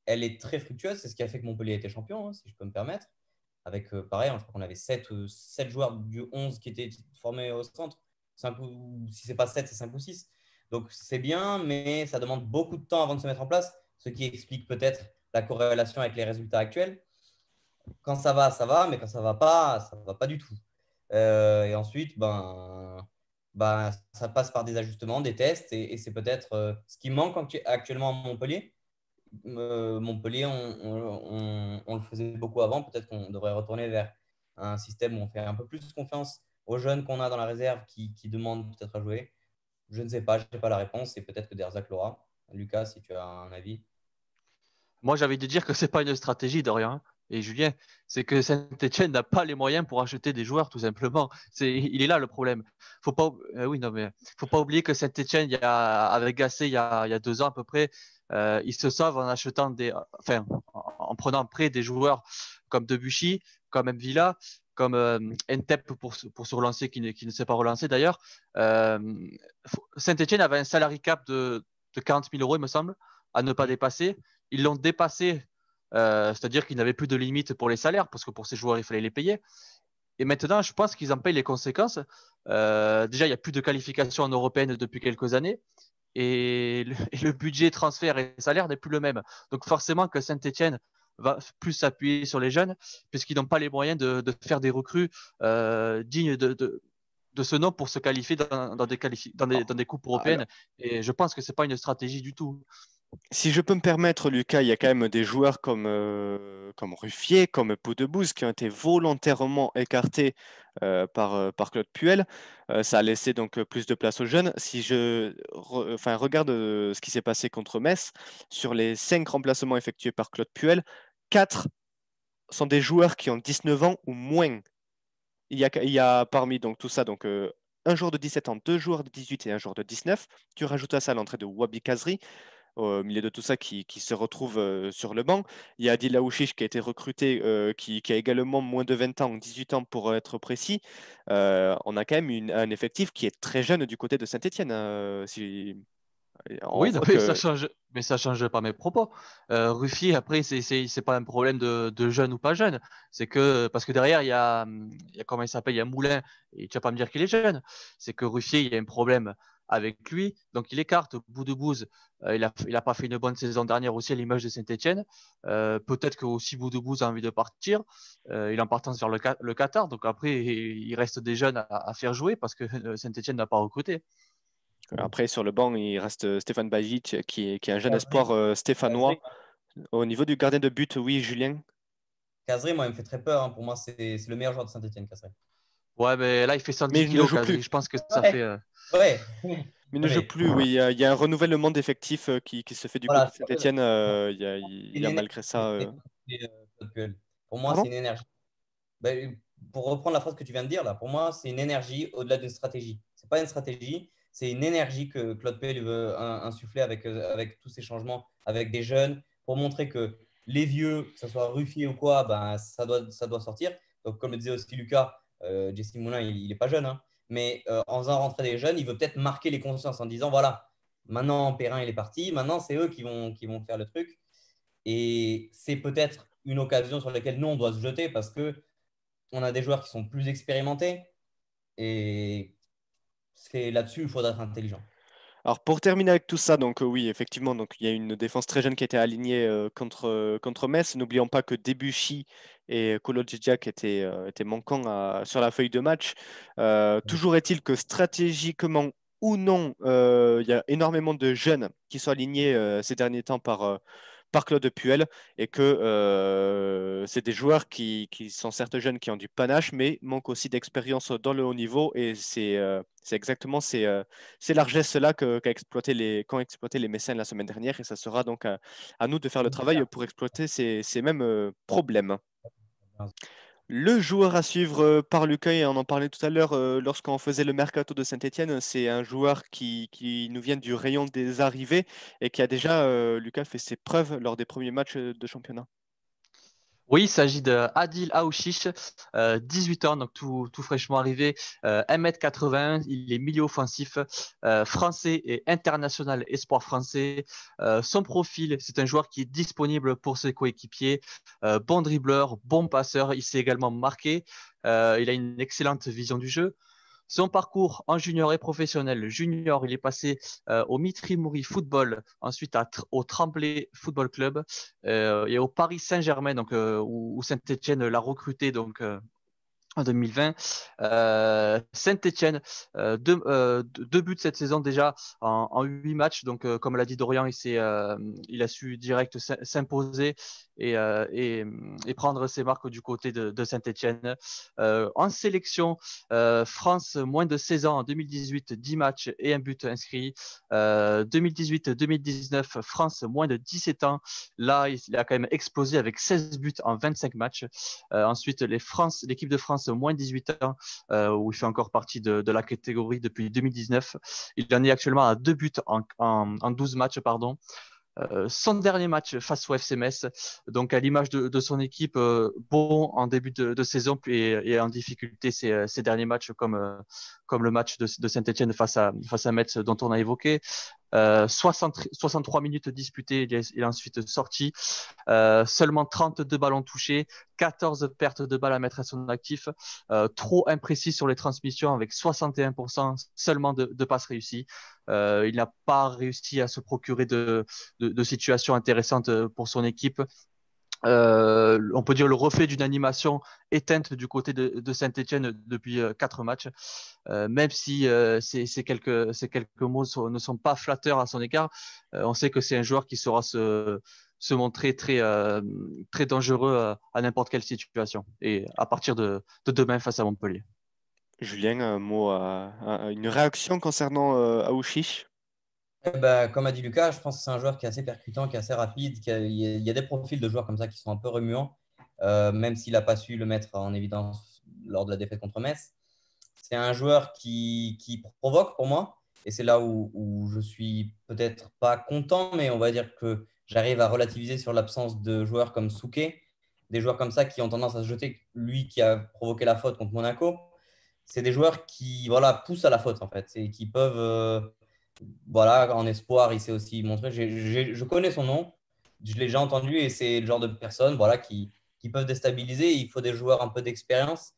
Elle est très fructueuse, c'est ce qui a fait que Montpellier était champion, hein, si je peux me permettre avec euh, pareil, hein, je crois qu'on avait 7, 7, euh, joueurs du 11 qui étaient formés au centre. 5 ou, si ce n'est pas 7, c'est 5 ou 6. Donc c'est bien, mais ça demande beaucoup de temps avant de se mettre en place, ce qui explique peut-être la corrélation avec les résultats actuels. Quand ça va, ça va, mais quand ça va pas, ça va pas du tout. Euh, et ensuite, ben, ben, ça passe par des ajustements, des tests, et, c'est peut-être ce qui manque actuellement à Montpellier. Euh, Montpellier, on, le faisait beaucoup avant. Peut-être qu'on devrait retourner vers un système où on fait un peu plus confiance aux jeunes qu'on a dans la réserve qui, demandent peut-être à jouer. Je ne sais pas, je n'ai pas la réponse et peut-être que Derzac l'aura. Lucas, si tu as un avis. Moi, j'avais de dire que ce n'est pas une stratégie de rien. Et Julien, c'est que Saint-Etienne n'a pas les moyens pour acheter des joueurs, tout simplement. C'est, il est là le problème. Faut pas, euh, oui, non, mais faut pas oublier que Saint-Etienne, avec Gassé, il y, a, il y a deux ans à peu près, euh, ils se sauvent en achetant des, enfin, en prenant prêt des joueurs comme Debuchy, comme Mvilla, comme euh, Entep pour, pour se relancer, qui ne, qui ne s'est pas relancé d'ailleurs. Euh, Saint-Etienne avait un salary cap de, de 40 000 euros, il me semble, à ne pas dépasser. Ils l'ont dépassé, euh, c'est-à-dire qu'ils n'avaient plus de limite pour les salaires, parce que pour ces joueurs, il fallait les payer. Et maintenant, je pense qu'ils en payent les conséquences. déjà, il n'y a plus de qualification en européenne depuis quelques années et le, budget transfert et salaire n'est plus le même. Donc forcément que Saint-Etienne va plus s'appuyer sur les jeunes puisqu'ils n'ont pas les moyens de, faire des recrues euh, dignes de, de, ce nom pour se qualifier dans, des, dans, des, dans des coupes européennes. Et je pense que ce n'est pas une stratégie du tout. Si je peux me permettre, Lucas, il y a quand même des joueurs comme, euh, comme Ruffier, comme Poudebouze qui ont été volontairement écartés euh, par, euh, par Claude Puel. ça a laissé donc plus de place aux jeunes. Si je enfin, regarde ce qui s'est passé contre Metz, sur les cinq remplacements effectués par Claude Puel, quatre sont des joueurs qui ont 19 ans ou moins. Il y a, il y a parmi donc, tout ça donc, un joueur de 17 ans, deux joueurs de 18 et un joueur de 19. Tu rajoutes à ça l'entrée de Wabi Kazri. Au milieu de tout ça qui, se retrouve sur le banc. Il y a Adil Aouchiche qui a été recruté, qui, a également moins de 20 ans, 18 ans pour être précis. on a quand même un effectif qui est très jeune du côté de Saint-Etienne. Hein, oui, mais, ça change, mais ça change pas mes propos. Euh, Ruffier, après, c'est n'est pas un problème de, de, jeune ou pas jeune. C'est que, parce que derrière, il y a, il y a comment il s'appelle, il y a Moulin, et tu vas pas me dire qu'il est jeune. C'est que Ruffier, il y a un problème avec lui, donc il écarte. Bout de euh, il n'a il a pas fait une bonne saison dernière aussi à l'image de Saint-Etienne. Euh, peut-être que aussi Bout de a envie de partir. il est en partance vers le, le, Qatar, donc après, il reste des jeunes à, à faire jouer parce que Saint-Etienne n'a pas recruté. Après, sur le banc, il reste euh, Stéphane Bajic, qui est, qui est un jeune espoir euh, stéphanois. Au niveau du gardien de but, oui, Julien Casré, moi, il me fait très peur. Hein. Pour moi, c'est le meilleur joueur de Saint-Etienne, Casré. Ouais, mais là, il fait 110 kilos, Je pense que ça fait. Euh, ouais. Mais il ne joue plus, oui. Il y, a, un renouvellement d'effectifs qui, qui, se fait du côté de Saint-Etienne. il, y a, il y a malgré ça. Pour moi, c'est une énergie. Ben, pour reprendre la phrase que tu viens de dire, là, pour moi, c'est une énergie au-delà d'une stratégie. Ce n'est pas une stratégie, c'est une énergie que Claude Pell veut insuffler avec, euh, avec tous ces changements, avec des jeunes, pour montrer que les vieux, que ce soit Ruffier ou quoi, ben, ça, doit, ça doit sortir. Donc, comme le disait aussi Lucas, euh, Jesse Moulin, il n'est pas jeune, hein. mais euh, en faisant rentrer des jeunes, il veut peut-être marquer les consciences en disant voilà, maintenant Perrin il est parti, maintenant c'est eux qui vont, qui vont faire le truc. Et c'est peut-être une occasion sur laquelle nous on doit se jeter parce que on a des joueurs qui sont plus expérimentés et c'est là-dessus il faudra être intelligent. Alors pour terminer avec tout ça, donc euh, oui, effectivement, donc il y a une défense très jeune qui a été alignée euh, contre, euh, contre Metz. N'oublions pas que Debuchy et Kolo Djidjak étaient, étaient manquants sur la feuille de match. toujours est-il que stratégiquement ou non, il y a énormément de jeunes qui sont alignés ces derniers temps par, par Claude Puel et que euh, c'est des joueurs qui, sont certes jeunes, qui ont du panache, mais manquent aussi d'expérience dans le haut niveau. Et c'est euh, exactement ces, euh, ces largesses-là qu'ont exploité, les, exploité les mécènes la semaine dernière. Et ça sera donc à, nous de faire le travail pour exploiter ces, ces mêmes problèmes. Le joueur à suivre euh, par Lucas, et on en parlait tout à l'heure euh, lorsqu'on faisait le mercato de Saint-Etienne, c'est un joueur qui, nous vient du rayon des arrivées et qui a déjà, euh, Lucas, fait ses preuves lors des premiers matchs de championnat. Oui, il s'agit de Adil Aouchiche, 18 ans, donc tout, fraîchement arrivé, 1m80, il est milieu offensif, français et international espoir français. son profil, c'est un joueur qui est disponible pour ses coéquipiers, bon dribbleur, bon passeur, il s'est également marqué, il a une excellente vision du jeu. Son parcours en junior et professionnel, junior, il est passé euh, au Mitri Mouri Football, ensuite au Tremblay Football Club euh, et au Paris Saint-Germain, euh, où, Saint-Etienne l'a recruté donc en 2020. Euh, Saint-Etienne, euh, euh, deux, buts cette saison déjà en, huit matchs. Donc, comme l'a dit Dorian, il, il a su direct s'imposer et, et, prendre ses marques du côté de, Saint-Etienne. en sélection, France, moins de 16 ans en 2018, 10 matchs et un but inscrit. 2018-2019, France, moins de 17 ans. Là, il a quand même explosé avec 16 buts en 25 matchs. ensuite, l'équipe de France moins de 18 ans, euh, où il fait encore partie de, la catégorie depuis 2019. Il en est actuellement à deux buts en, en 12 matchs, pardon. Euh, son dernier match face au FC Metz, donc à l'image de, son équipe, euh, bon en début de, saison et, en difficulté ces, derniers matchs comme, comme le match de, Saint-Etienne face à, face à Metz dont on a évoqué. 63 minutes disputées, il est, ensuite sorti. seulement 32 ballons touchés, 14 pertes de balles à mettre à son actif. trop imprécis sur les transmissions avec 61% seulement de, de passes réussies. Euh, il n'a pas réussi à se procurer de, situations intéressantes euh, pour son équipe. Euh, on peut dire le reflet d'une animation éteinte du côté de, Saint-Etienne depuis quatre matchs, même si ces, quelques, mots ne sont pas flatteurs à son égard. on sait que c'est un joueur qui saura se, montrer très, dangereux à, n'importe quelle situation, et à partir de demain face à Montpellier. Julien, un mot, une réaction concernant euh, Aouchiche? Eh ben, Comme a dit Lucas, je pense que c'est un joueur qui est assez percutant, qui est assez rapide. il, y a, des profils de joueurs comme ça qui sont un peu remuants, euh, même s'il n'a pas su le mettre en évidence lors de la défaite contre Metz. C'est un joueur qui, provoque pour moi, Et c'est là où, où je suis peut-être pas content, mais on va dire que j'arrive à relativiser sur l'absence de joueurs comme Souquet, des joueurs comme ça qui ont tendance à se jeter, lui qui a provoqué la faute contre Monaco. C'est des joueurs qui voilà, poussent à la faute en fait, et qui peuvent, euh, voilà, en espoir, il s'est aussi montré. je connais son nom, je l'ai déjà entendu et c'est le genre de personnes voilà, qui, qui peuvent déstabiliser. Il faut des joueurs un peu d'expérience.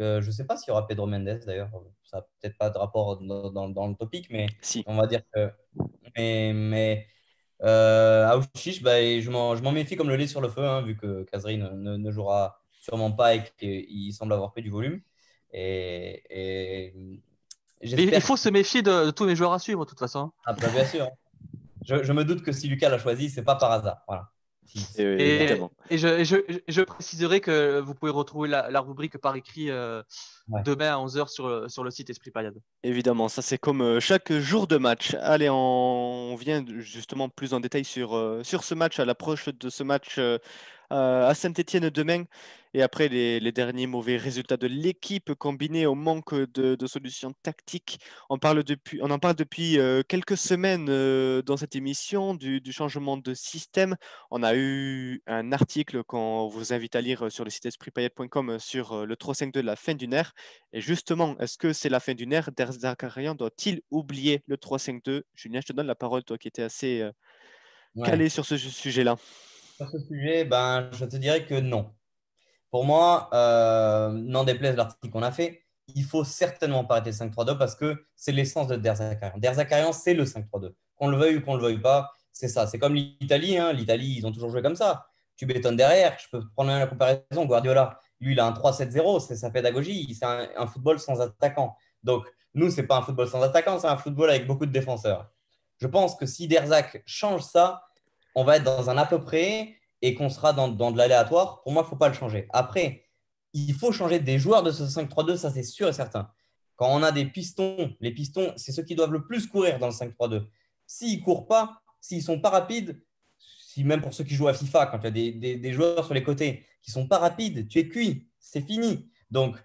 Euh, je ne sais pas s'il y aura Pedro Mendes d'ailleurs. Ça n'a peut-être pas de rapport dans, dans, dans, le topic, mais si. on va dire que. Mais, mais euh, Aouchiche, bah, je m'en méfie comme le lait sur le feu, hein, vu que Kazri ne, ne, jouera sûrement pas et qu'il semble avoir pris du volume. Et, et il faut se méfier de, tous les joueurs à suivre, de toute façon. Ah, bah, bien sûr. Je, je, me doute que si Lucas l'a choisi, c'est pas par hasard. Voilà. Et, et, je, je, je, préciserai que vous pouvez retrouver la, la rubrique par écrit euh, demain à 11h sur, sur le site Esprit Payade. Évidemment, ça c'est comme euh, chaque jour de match. Allez, on, vient justement plus en détail sur, euh, sur ce match, à l'approche de ce match à Saint-Etienne demain. Et après, les, derniers mauvais résultats de l'équipe combinés au manque de, solutions tactiques. On, parle depuis, on en parle depuis euh, quelques semaines euh, dans cette émission du, changement de système. On a eu un article qu'on vous invite à lire sur le site espritpayet.com sur euh, le 3-5-2 de la fin d'une ère. Et justement, est-ce que c'est la fin d'une ère? Derzakarian doit-il oublier le 3-5-2 Julien, je te donne la parole, toi qui étais assez calé sur ce sujet-là. Sur ce sujet, ben, je te dirais que non. Pour moi, euh, n'en déplaise l'article qu'on a fait, il faut certainement pas arrêter le 5-3-2 parce que c'est l'essence de Derzakarian. Derzakarian, c'est le 5-3-2. Qu'on le veuille ou qu'on le veuille pas, c'est ça. C'est comme l'Italie. Hein. L'Italie, ils ont toujours joué comme ça. Tu bétonnes derrière. Je peux prendre la comparaison. Guardiola, lui, il a un 3-7-0. C'est sa pédagogie. C'est un, football sans attaquant. Donc, nous, c'est pas un football sans attaquant. C'est un football avec beaucoup de défenseurs. Je pense que si Derzak change ça, on va être dans un à peu près et qu'on sera dans, de l'aléatoire, pour moi, il ne faut pas le changer. Après, il faut changer des joueurs de ce 5-3-2, ça c'est sûr et certain. Quand on a des pistons, les pistons, c'est ceux qui doivent le plus courir dans le 5-3-2. S'ils ne courent pas, s'ils ne sont pas rapides, si même pour ceux qui jouent à FIFA, quand tu as des, joueurs sur les côtés qui ne sont pas rapides, tu es cuit, c'est fini. Donc,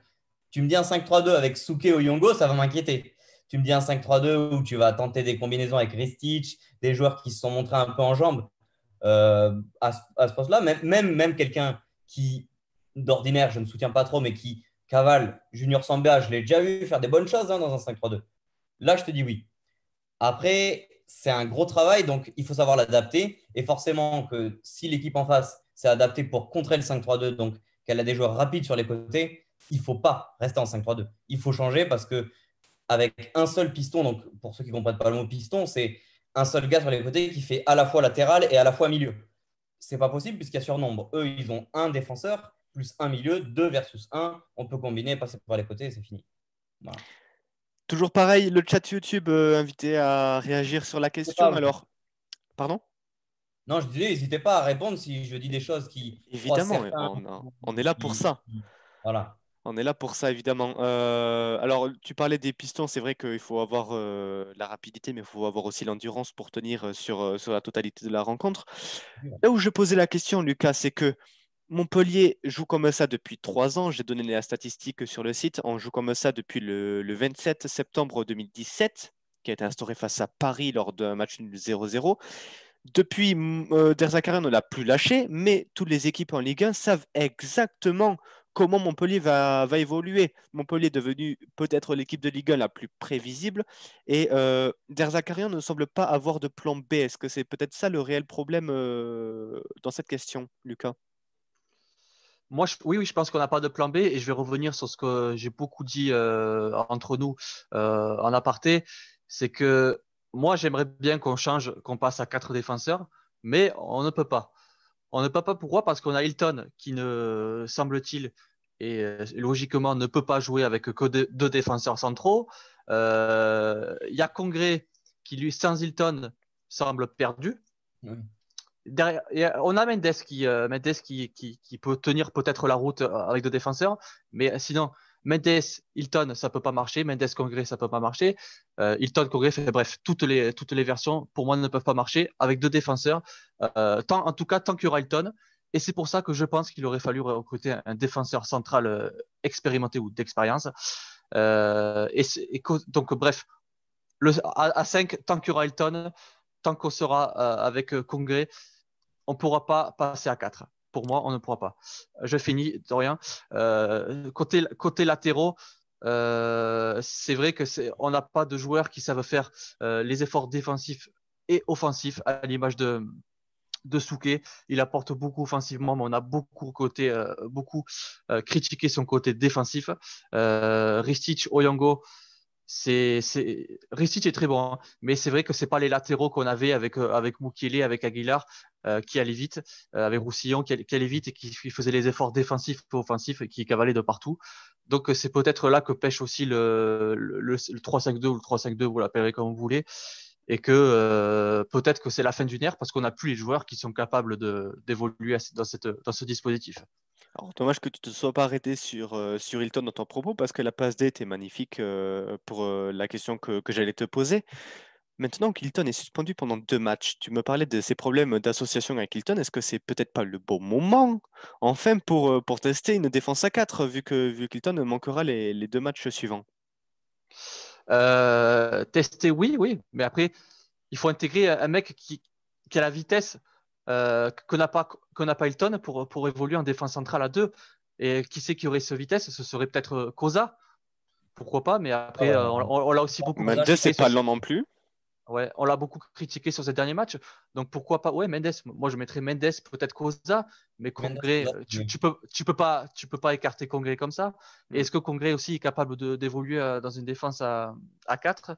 tu me dis un 5-3-2 avec Souke ou Yongo, ça va m'inquiéter. Tu me dis un 5-3-2 où tu vas tenter des combinaisons avec Ristich, des joueurs qui se sont montrés un peu en jambes, euh, à, ce poste-là. Même, même, même quelqu'un qui, d'ordinaire, je ne soutiens pas trop, mais qui cavale Junior Samba, je l'ai déjà vu faire des bonnes choses hein, dans un 5-3-2. Là, je te dis oui. Après, c'est un gros travail, donc il faut savoir l'adapter. Et forcément, que si l'équipe en face s'est adaptée pour contrer le 5-3-2, donc qu'elle a des joueurs rapides sur les côtés, il ne faut pas rester en 5-3-2. Il faut changer parce que avec un seul piston, donc pour ceux qui ne comprennent pas le mot piston, c'est un seul gars sur les côtés qui fait à la fois latéral et à la fois milieu. C'est pas possible puisqu'il y a surnombre. Eux, ils ont un défenseur plus un milieu, deux versus un. On peut combiner, passer par les côtés et c'est fini. Toujours pareil, le chat YouTube euh, invité à réagir sur la question. Alors, pardon? Non, je disais, n'hésitez pas à répondre si je dis des choses qui. Évidemment, on, est là pour ça. Voilà. On est là pour ça, évidemment. Euh, alors, tu parlais des pistons, c'est vrai qu'il faut avoir euh, la rapidité, mais il faut avoir aussi l'endurance pour tenir euh, sur, sur la totalité de la rencontre. Là où je posais la question, Lucas, c'est que Montpellier joue comme ça depuis trois ans. J'ai donné la statistique sur le site. On joue comme ça depuis le, 27 septembre 2017, qui a été instauré face à Paris lors d'un match 0-0. Depuis, euh, ne l'a plus lâché, mais toutes les équipes en Ligue 1 savent exactement comment Montpellier va, évoluer. Montpellier est devenu peut-être l'équipe de Ligue 1 la plus prévisible et euh, ne semble pas avoir de plan B. Est-ce que c'est peut-être ça le réel problème euh, dans cette question, Lucas? Moi, oui, oui, je pense qu'on n'a pas de plan B et je vais revenir sur ce que j'ai beaucoup dit euh, entre nous euh, en aparté. C'est que moi, j'aimerais bien qu'on change, qu'on passe à quatre défenseurs, mais on ne peut pas. On ne peut pas pourquoi Parce qu'on a Hilton qui ne semble-t-il et euh, logiquement ne peut pas jouer avec que deux, défenseurs centraux. Euh, il y a Congrès qui lui sans Hilton semble perdu. Derrière, on a Mendes qui, euh, Mendes qui, qui peut tenir peut-être la route avec deux défenseurs, mais sinon Mendes, Hilton, ça peut pas marcher. Mendes, Congrès, ça peut pas marcher. Euh, Hilton, Congrès, bref, toutes les, versions, pour moi, ne peuvent pas marcher avec deux défenseurs. Euh, en tout cas, tant qu'il y aura Hilton. Et c'est pour ça que je pense qu'il aurait fallu recruter un, défenseur central euh, expérimenté ou d'expérience. donc, bref, le, à, 5, tant qu'il y aura Hilton, tant qu'on sera avec Congrès, on ne pourra pas passer à 4. Pour moi, on ne pourra pas. Je finis, Dorian. Euh, côté, latéraux, c'est vrai que on n'a pas de joueurs qui savent faire les efforts défensifs et offensifs à l'image de, de Souquet. Il apporte beaucoup offensivement, mais on a beaucoup critiqué son côté défensif. Ristich, Oyango, c'est Ristich est très bon, hein. mais c'est vrai que c'est pas les latéraux qu'on avait avec avec Mukele, avec Aguilar, qui allaient vite, avec Roussillon qui, allait vite et qui, faisait les efforts défensifs et offensifs et qui cavalait de partout. Donc c'est peut-être là que pêche aussi le, le, le 3-5-2 ou le 3-5-2, vous l'appellerez comme vous voulez et que euh, peut-être que c'est la fin d'une ère parce qu'on n'a plus les joueurs qui sont capables d'évoluer dans, dans ce dispositif. Alors, dommage que tu ne te sois pas arrêté sur, euh, sur Hilton dans ton propos parce que la passe D était magnifique euh, pour la question que, que j'allais te poser. Maintenant qu'Hilton est suspendu pendant deux matchs, tu me parlais de ses problèmes d'association avec Hilton. Est-ce que c'est peut-être pas le bon moment, enfin, pour, pour tester une défense à 4, vu que vu qu'Hilton manquera les, les deux matchs suivants? Euh, tester, oui, oui, mais après, il faut intégrer un mec qui, a la vitesse euh, que n'a pas, pas Hilton pour, pour évoluer en défense centrale à deux. Et qui sait qui aurait ce vitesse? Ce serait peut-être Cosa. Pourquoi pas? Mais après, euh, on, l'a aussi beaucoup. Mendes, c'est pas lent non plus. Ouais, on l'a beaucoup critiqué sur ces derniers matchs. Donc pourquoi pas Ouais, Mendes. Moi, je mettrais Mendes, peut-être Cosa, mais Congrès, tu, tu, peux, tu peux pas, tu peux pas écarter Congrès comme ça. Mm. Est-ce que Congrès aussi est capable d'évoluer euh, dans une défense à, à 4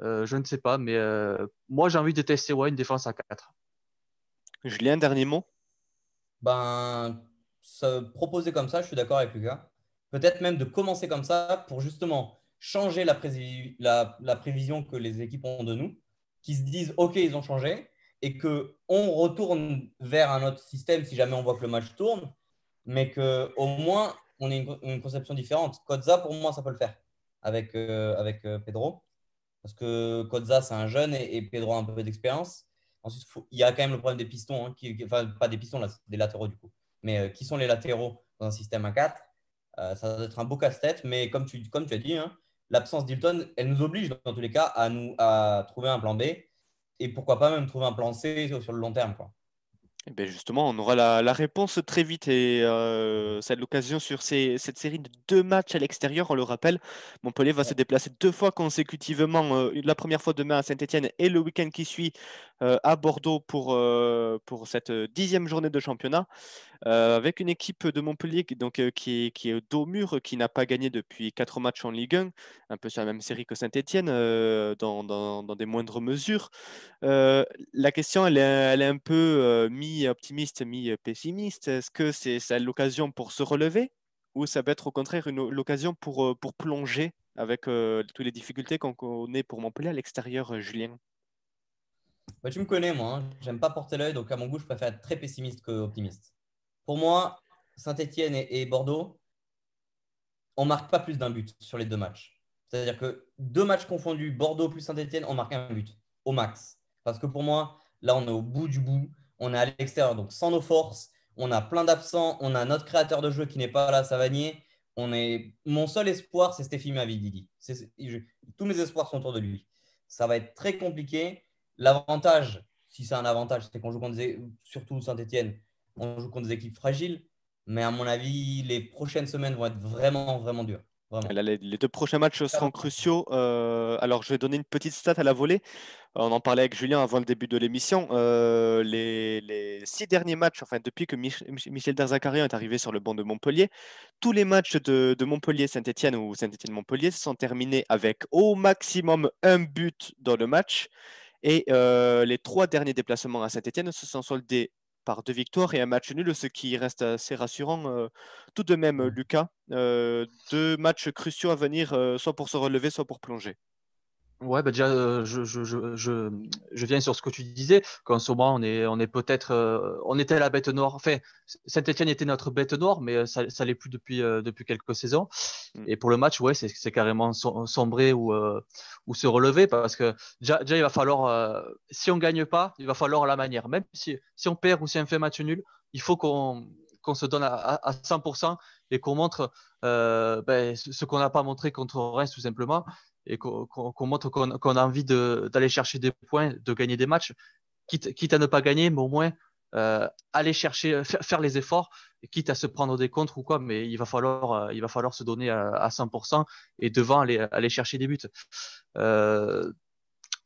euh, Je ne sais pas, mais euh, moi, j'ai envie de tester ouais, une défense à 4. Julien, dernier mot? Ben, se proposer comme ça, je suis d'accord avec Lucas. Peut-être même de commencer comme ça pour justement changer la, prévision que les équipes ont de nous, qui se disent OK, ils ont changé, et qu'on retourne vers un autre système si jamais on voit que le match tourne, mais qu'au moins on ait une, conception différente. Kodza, pour moi, ça peut le faire avec, euh, avec euh, Pedro, parce que Kodza, c'est un jeune et, Pedro a un peu d'expérience. Ensuite, il y a quand même le problème des pistons, hein, qui, enfin, pas des pistons, là, des latéraux du coup, mais euh, qui sont les latéraux dans un système à 4 ça va être un beau casse-tête, mais comme tu, comme tu as dit, hein, l'absence d'Hilton, elle nous oblige dans tous les cas à, nous, à trouver un plan B et pourquoi pas même trouver un plan C sur le long terme. Quoi. Et eh bien justement, on aura la, réponse très vite et euh, c'est l'occasion sur cette série de deux matchs à l'extérieur. On le rappelle, Montpellier va se déplacer deux fois consécutivement, euh, la première fois demain à Saint-Etienne et le week-end qui suit à Bordeaux pour, euh, pour cette dixième journée de championnat. avec une équipe de Montpellier donc, qui, est, qui est dos mur, qui n'a pas gagné depuis quatre matchs en Ligue 1, un peu sur la même série que Saint-Etienne, dans, dans, des moindres mesures. la question, elle est, elle est un peu mi-optimiste, mi-pessimiste. Est-ce que c'est l'occasion pour se relever ou ça peut être au contraire l'occasion pour, pour plonger avec toutes les difficultés qu'on connaît pour Montpellier à l'extérieur, Julien? Bah, Tu me connais, moi. Hein. J'aime pas porter l'œil, donc à mon goût, je préfère être très pessimiste qu'optimiste. Pour moi, Saint-Etienne et, Bordeaux, on marque pas plus d'un but sur les deux matchs. C'est-à-dire que deux matchs confondus, Bordeaux plus Saint-Etienne, on marque un but au max. Parce que pour moi, là, on est au bout du bout. On est à l'extérieur, donc sans nos forces. On a plein d'absents. On a notre créateur de jeu qui n'est pas là, Savanier. On est... Mon seul espoir, c'est Stéphie Mavididi. Tous mes espoirs sont autour de lui. Ça va être très compliqué. L'avantage, si c'est un avantage, c'est qu'on joue contre des, surtout Saint-Etienne, on joue contre des équipes fragiles. Mais à mon avis, les prochaines semaines vont être vraiment, vraiment dures. les, deux prochains matchs seront cruciaux. Euh, alors, je vais donner une petite stat à la volée. On en parlait avec Julien avant le début de l'émission. Euh, les, six derniers matchs, enfin depuis que Michel Derzakarian est arrivé sur le banc de Montpellier, tous les matchs de, de Montpellier-Saint-Etienne ou Saint-Etienne-Montpellier sont terminés avec au maximum un but dans le match. Et euh, les trois derniers déplacements à Saint-Etienne se sont soldés par deux victoires et un match nul, ce qui reste assez rassurant. Euh, tout de même, Lucas, euh, deux matchs cruciaux à venir, soit pour se relever, soit pour plonger. Ouais, bah déjà, euh, je, je, je, je, viens sur ce que tu disais, qu'en ce moment, on est, on est peut-être, euh, on était la bête noire. Enfin, Saint-Etienne était notre bête noire, mais euh, ça, ça l'est plus depuis, depuis quelques saisons. Mm. Et pour le match, ouais, c'est carrément sombrer ou, ou se relever, parce que déjà, déjà il va falloir, si on gagne pas, il va falloir la manière. Même si, si on perd ou si on fait match nul, il faut qu'on qu'on se donne à, à, 100% et qu'on montre ben, ce qu'on n'a pas montré contre Reims, tout simplement et qu'on montre qu'on a envie d'aller chercher des points, de gagner des matchs, quitte, quitte à ne pas gagner, mais au moins euh, aller chercher, faire, les efforts, quitte à se prendre des contres ou quoi, mais il va falloir, euh, il va falloir se donner à, à 100% et devant aller, aller chercher des buts. Euh,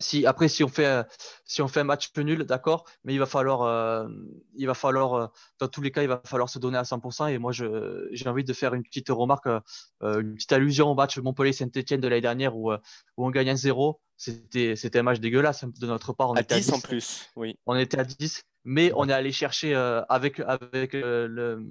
si après si on fait si on fait un match nul, d'accord, mais il va falloir euh, il va falloir euh, dans tous les cas il va falloir se donner à 100% et moi je j'ai envie de faire une petite remarque euh, une petite allusion au match Montpellier Saint-Étienne de l'année dernière où, où on gagne un 0 c'était c'était un match dégueulasse de notre part on à était 10 à 10 en plus oui. On était à 10 mais on est allé chercher avec avec le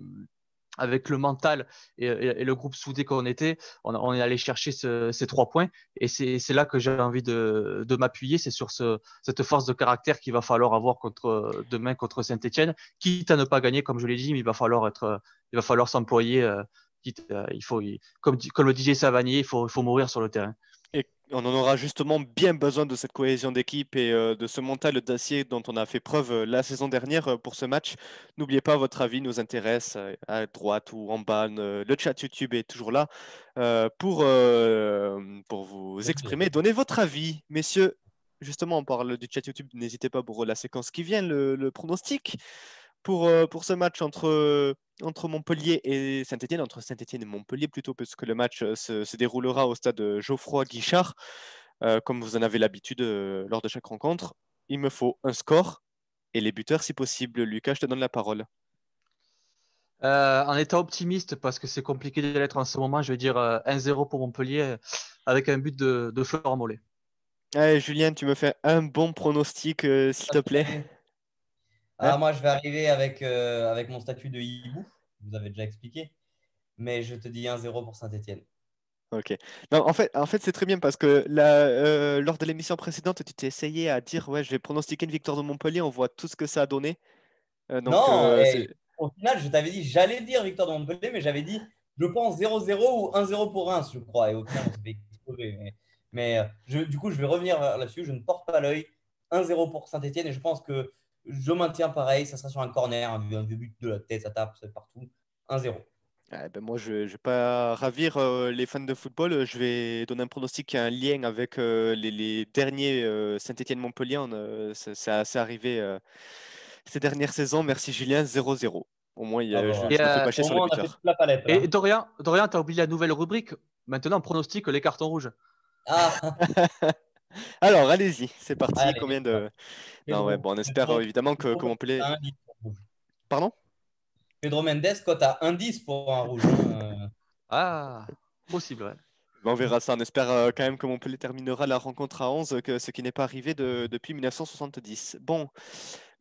avec le mental et, le groupe soudé qu'on était, on, est allé chercher ces trois points. Et c'est là que j'ai envie de, m'appuyer, c'est sur cette force de caractère qu'il va falloir avoir demain contre Saint-Etienne. Quitte à ne pas gagner, comme je l'ai dit, mais il va falloir s'employer. Comme, le DJ Savanier, il faut mourir sur le terrain. Et on en aura justement bien besoin de cette cohésion d'équipe et euh, de ce mental d'acier dont on a fait preuve euh, la saison dernière euh, pour ce match. N'oubliez pas, votre avis nous intéresse à droite ou en bas. Le chat YouTube est toujours là pour, pour vous exprimer. Donnez votre avis, messieurs. Justement, on parle du chat YouTube. N'hésitez pas pour la séquence qui vient, le pronostic pour, euh, pour ce match entre, euh, entre Montpellier et Saint-Etienne, entre Saint-Etienne et Montpellier plutôt, puisque le match euh, se, déroulera au stade Geoffroy Guichard, comme vous en avez l'habitude lors de chaque rencontre. Il me faut un score et les buteurs si possible. Lucas, je te donne la parole. en étant optimiste, parce que c'est compliqué de l'être en ce moment, je vais dire 1-0 pour Montpellier avec un but de, de Florent Mollet. Allez, Julien, tu me fais un bon pronostic, s'il te plaît. Ah, moi, je vais arriver avec, euh, avec mon statut de hibou. Vous avez déjà expliqué. Mais je te dis 1-0 pour Saint-Etienne. Ok. Non, en fait, en fait c'est très bien parce que la, euh, lors de l'émission précédente, tu t'es essayé à dire ouais, je vais pronostiquer une victoire de Montpellier. On voit tout ce que ça a donné. Euh, non, au final, je t'avais dit, j'allais dire victoire de Montpellier, mais j'avais dit, je pense 0-0 ou 1-0 pour Reims, je crois. Et au final, on s'est fait exploser. Mais, mais je, du coup, je vais revenir là-dessus. Je ne porte pas l'œil. 1-0 pour Saint-Etienne. Et je pense que je maintiens pareil, ça sera sur un corner, un, vieux but de la tête, ça tape, c'est partout. 1-0. ben moi, je ne vais pas ravir euh, les fans de football. Je vais donner un pronostic qui a un lien avec euh, les, derniers euh, Saint-Etienne-Montpellier. c'est assez arrivé ces dernières saisons. Merci Julien, 0-0. Au moins, il y a, ah, je ne fais pas chier sur les buteurs. Et Dorian, Dorian tu as oublié la nouvelle rubrique. Maintenant, pronostic les cartons rouges. Ah Alors, allez-y, c'est parti. Combien de. Non, ouais, bon, on espère évidemment que, que Montpellier. Pardon? Pedro Mendes cote à 1,10 pour un rouge. Hein. Ah, possible, ouais. On verra ça. On espère euh, quand même que Montpellier terminera la rencontre à 11, que ce qui n'est pas arrivé depuis 1970. Bon,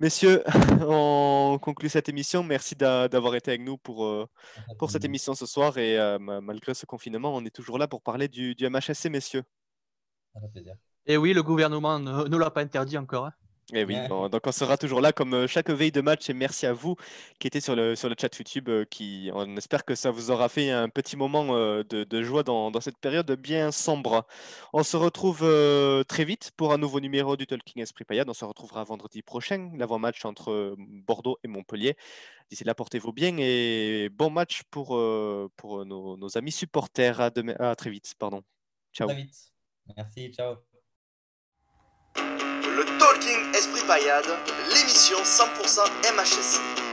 messieurs, on conclut cette émission. Merci d'avoir été avec nous pour, euh, pour cette émission ce soir. Et euh, malgré ce confinement, on est toujours là pour parler du, du MHSC, messieurs. Ça fait plaisir. Et oui, le gouvernement ne, ne l'a pas interdit encore. Hein. Et eh oui, donc on sera toujours là comme euh, chaque veille de match et merci à vous qui étiez sur le, sur le chat YouTube. Euh, qui, on espère que ça vous aura fait un petit moment euh, de, de joie dans, dans, cette période bien sombre. On se retrouve très vite pour un nouveau numéro du Talking Esprit Payade. On se retrouvera vendredi prochain, l'avant-match entre Bordeaux et Montpellier. D'ici là, portez-vous bien et bon match pour, pour nos, nos amis supporters. À, demain, à très vite. Pardon. Ciao. Très vite. Merci, ciao. Le Talking Esprit Payade, l'émission 100% MHSC.